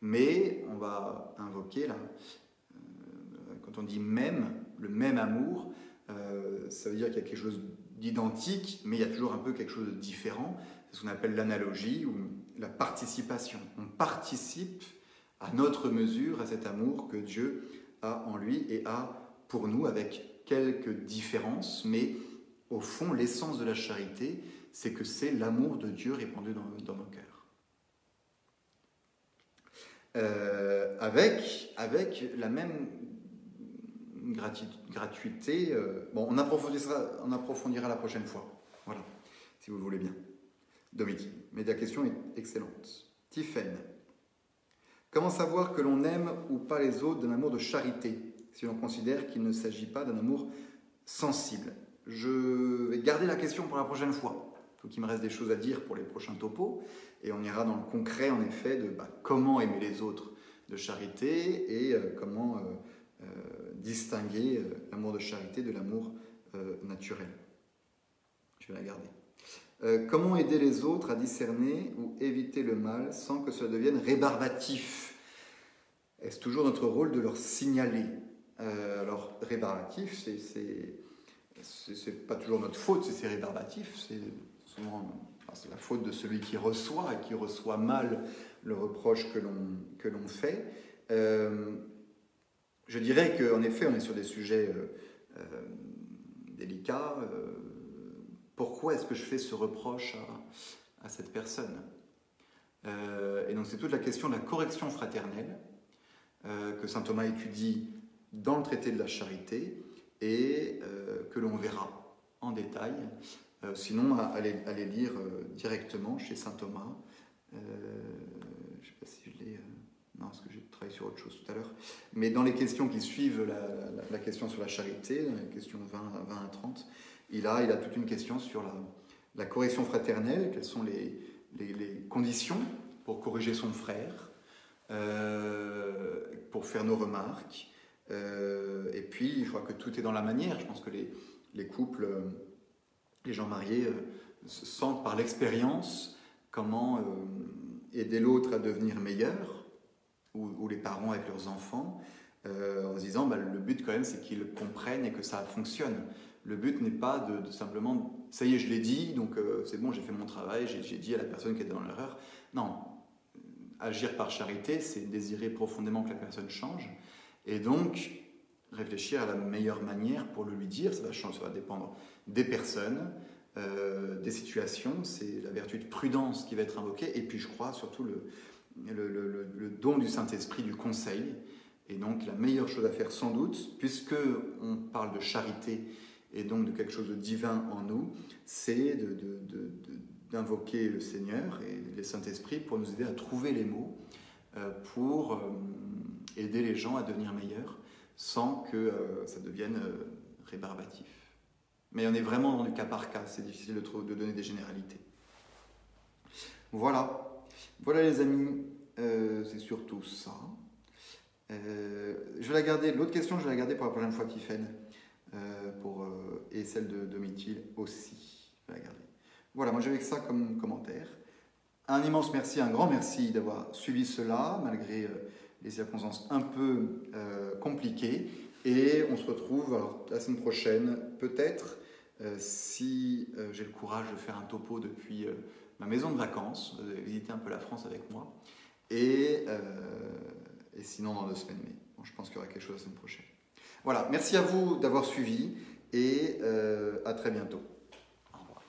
Mais on va invoquer là, euh, quand on dit même, le même amour, euh, ça veut dire qu'il y a quelque chose d'identique, mais il y a toujours un peu quelque chose de différent. C'est ce qu'on appelle l'analogie ou la participation. On participe à notre mesure à cet amour que Dieu a en lui et a pour nous avec quelques différences, mais au fond, l'essence de la charité, c'est que c'est l'amour de Dieu répandu dans, nos cœurs. Euh, avec, avec la même gratuité. Euh, bon, on approfondira, on approfondira la prochaine fois. Voilà, si vous le voulez bien. Dominique, mais la question est excellente. Tiffaine. Comment savoir que l'on aime ou pas les autres d'un amour de charité, si l'on considère qu'il ne s'agit pas d'un amour sensible? Je vais garder la question pour la prochaine fois. Il faut qu'il me reste des choses à dire pour les prochains topos, et on ira dans le concret, en effet, de bah, comment aimer les autres de charité et euh, comment euh, distinguer euh, l'amour de charité de l'amour naturel. Je vais la garder. Euh, comment aider les autres à discerner ou éviter le mal sans que cela devienne rébarbatif? Est-ce toujours notre rôle de leur signaler? Alors, rébarbatif, c'est pas toujours notre faute si c'est rébarbatif, c'est souvent la faute de celui qui reçoit et qui reçoit mal le reproche que l'on fait. Je dirais qu'en effet, on est sur des sujets euh, euh, délicats. Euh, pourquoi est-ce que je fais ce reproche à, cette personne Et donc c'est toute la question de la correction fraternelle que saint Thomas étudie dans le traité de la charité et que l'on verra en détail. sinon, allez lire directement chez saint Thomas. je ne sais pas si je l'ai. non, parce que j'ai travaillé sur autre chose tout à l'heure. Mais dans les questions qui suivent la, question sur la charité, les questions 20, 20 à 30, il a, il a toute une question sur la, correction fraternelle, quelles sont les, conditions pour corriger son frère, euh, pour faire nos remarques. Euh, et puis, je crois que tout est dans la manière. Je pense que les, les couples, les gens mariés, euh, sentent par l'expérience comment aider l'autre à devenir meilleur ou, les parents avec leurs enfants, euh, en se disant bah, le but quand même c'est qu'ils comprennent et que ça fonctionne. Le but n'est pas de, simplement ça y est je l'ai dit donc euh, c'est bon j'ai fait mon travail j'ai dit à la personne qui était dans l'erreur. Non, agir par charité c'est désirer profondément que la personne change et donc réfléchir à la meilleure manière pour le lui dire. Ça va, changer, ça va dépendre des personnes, euh, des situations. C'est la vertu de prudence qui va être invoquée. Et puis, je crois surtout le, le don du Saint-Esprit, du conseil. Et donc, la meilleure chose à faire, sans doute, puisque on parle de charité et donc de quelque chose de divin en nous, c'est d'invoquer le Seigneur et le Saint-Esprit pour nous aider à trouver les mots, euh, pour euh, aider les gens à devenir meilleurs sans que euh, ça devienne rébarbatif. Mais on est vraiment dans du cas par cas, c'est difficile de, donner des généralités. Voilà, voilà les amis, c'est surtout ça. je vais la garder, l'autre question, je vais la garder pour la prochaine fois, Tiffen. Euh, euh, et celle de Domitil aussi. Voilà, moi j'avais ça comme commentaire. Un immense merci, un grand merci d'avoir suivi cela, malgré euh, les circonstances un peu compliquées. Et on se retrouve la semaine prochaine, peut-être, si j'ai le courage de faire un topo depuis ma maison de vacances, visiter un peu la France avec moi. Et, sinon, dans deux semaines. Mais je pense qu'il y aura quelque chose la semaine prochaine. Voilà, merci à vous d'avoir suivi et euh, à très bientôt. Au revoir.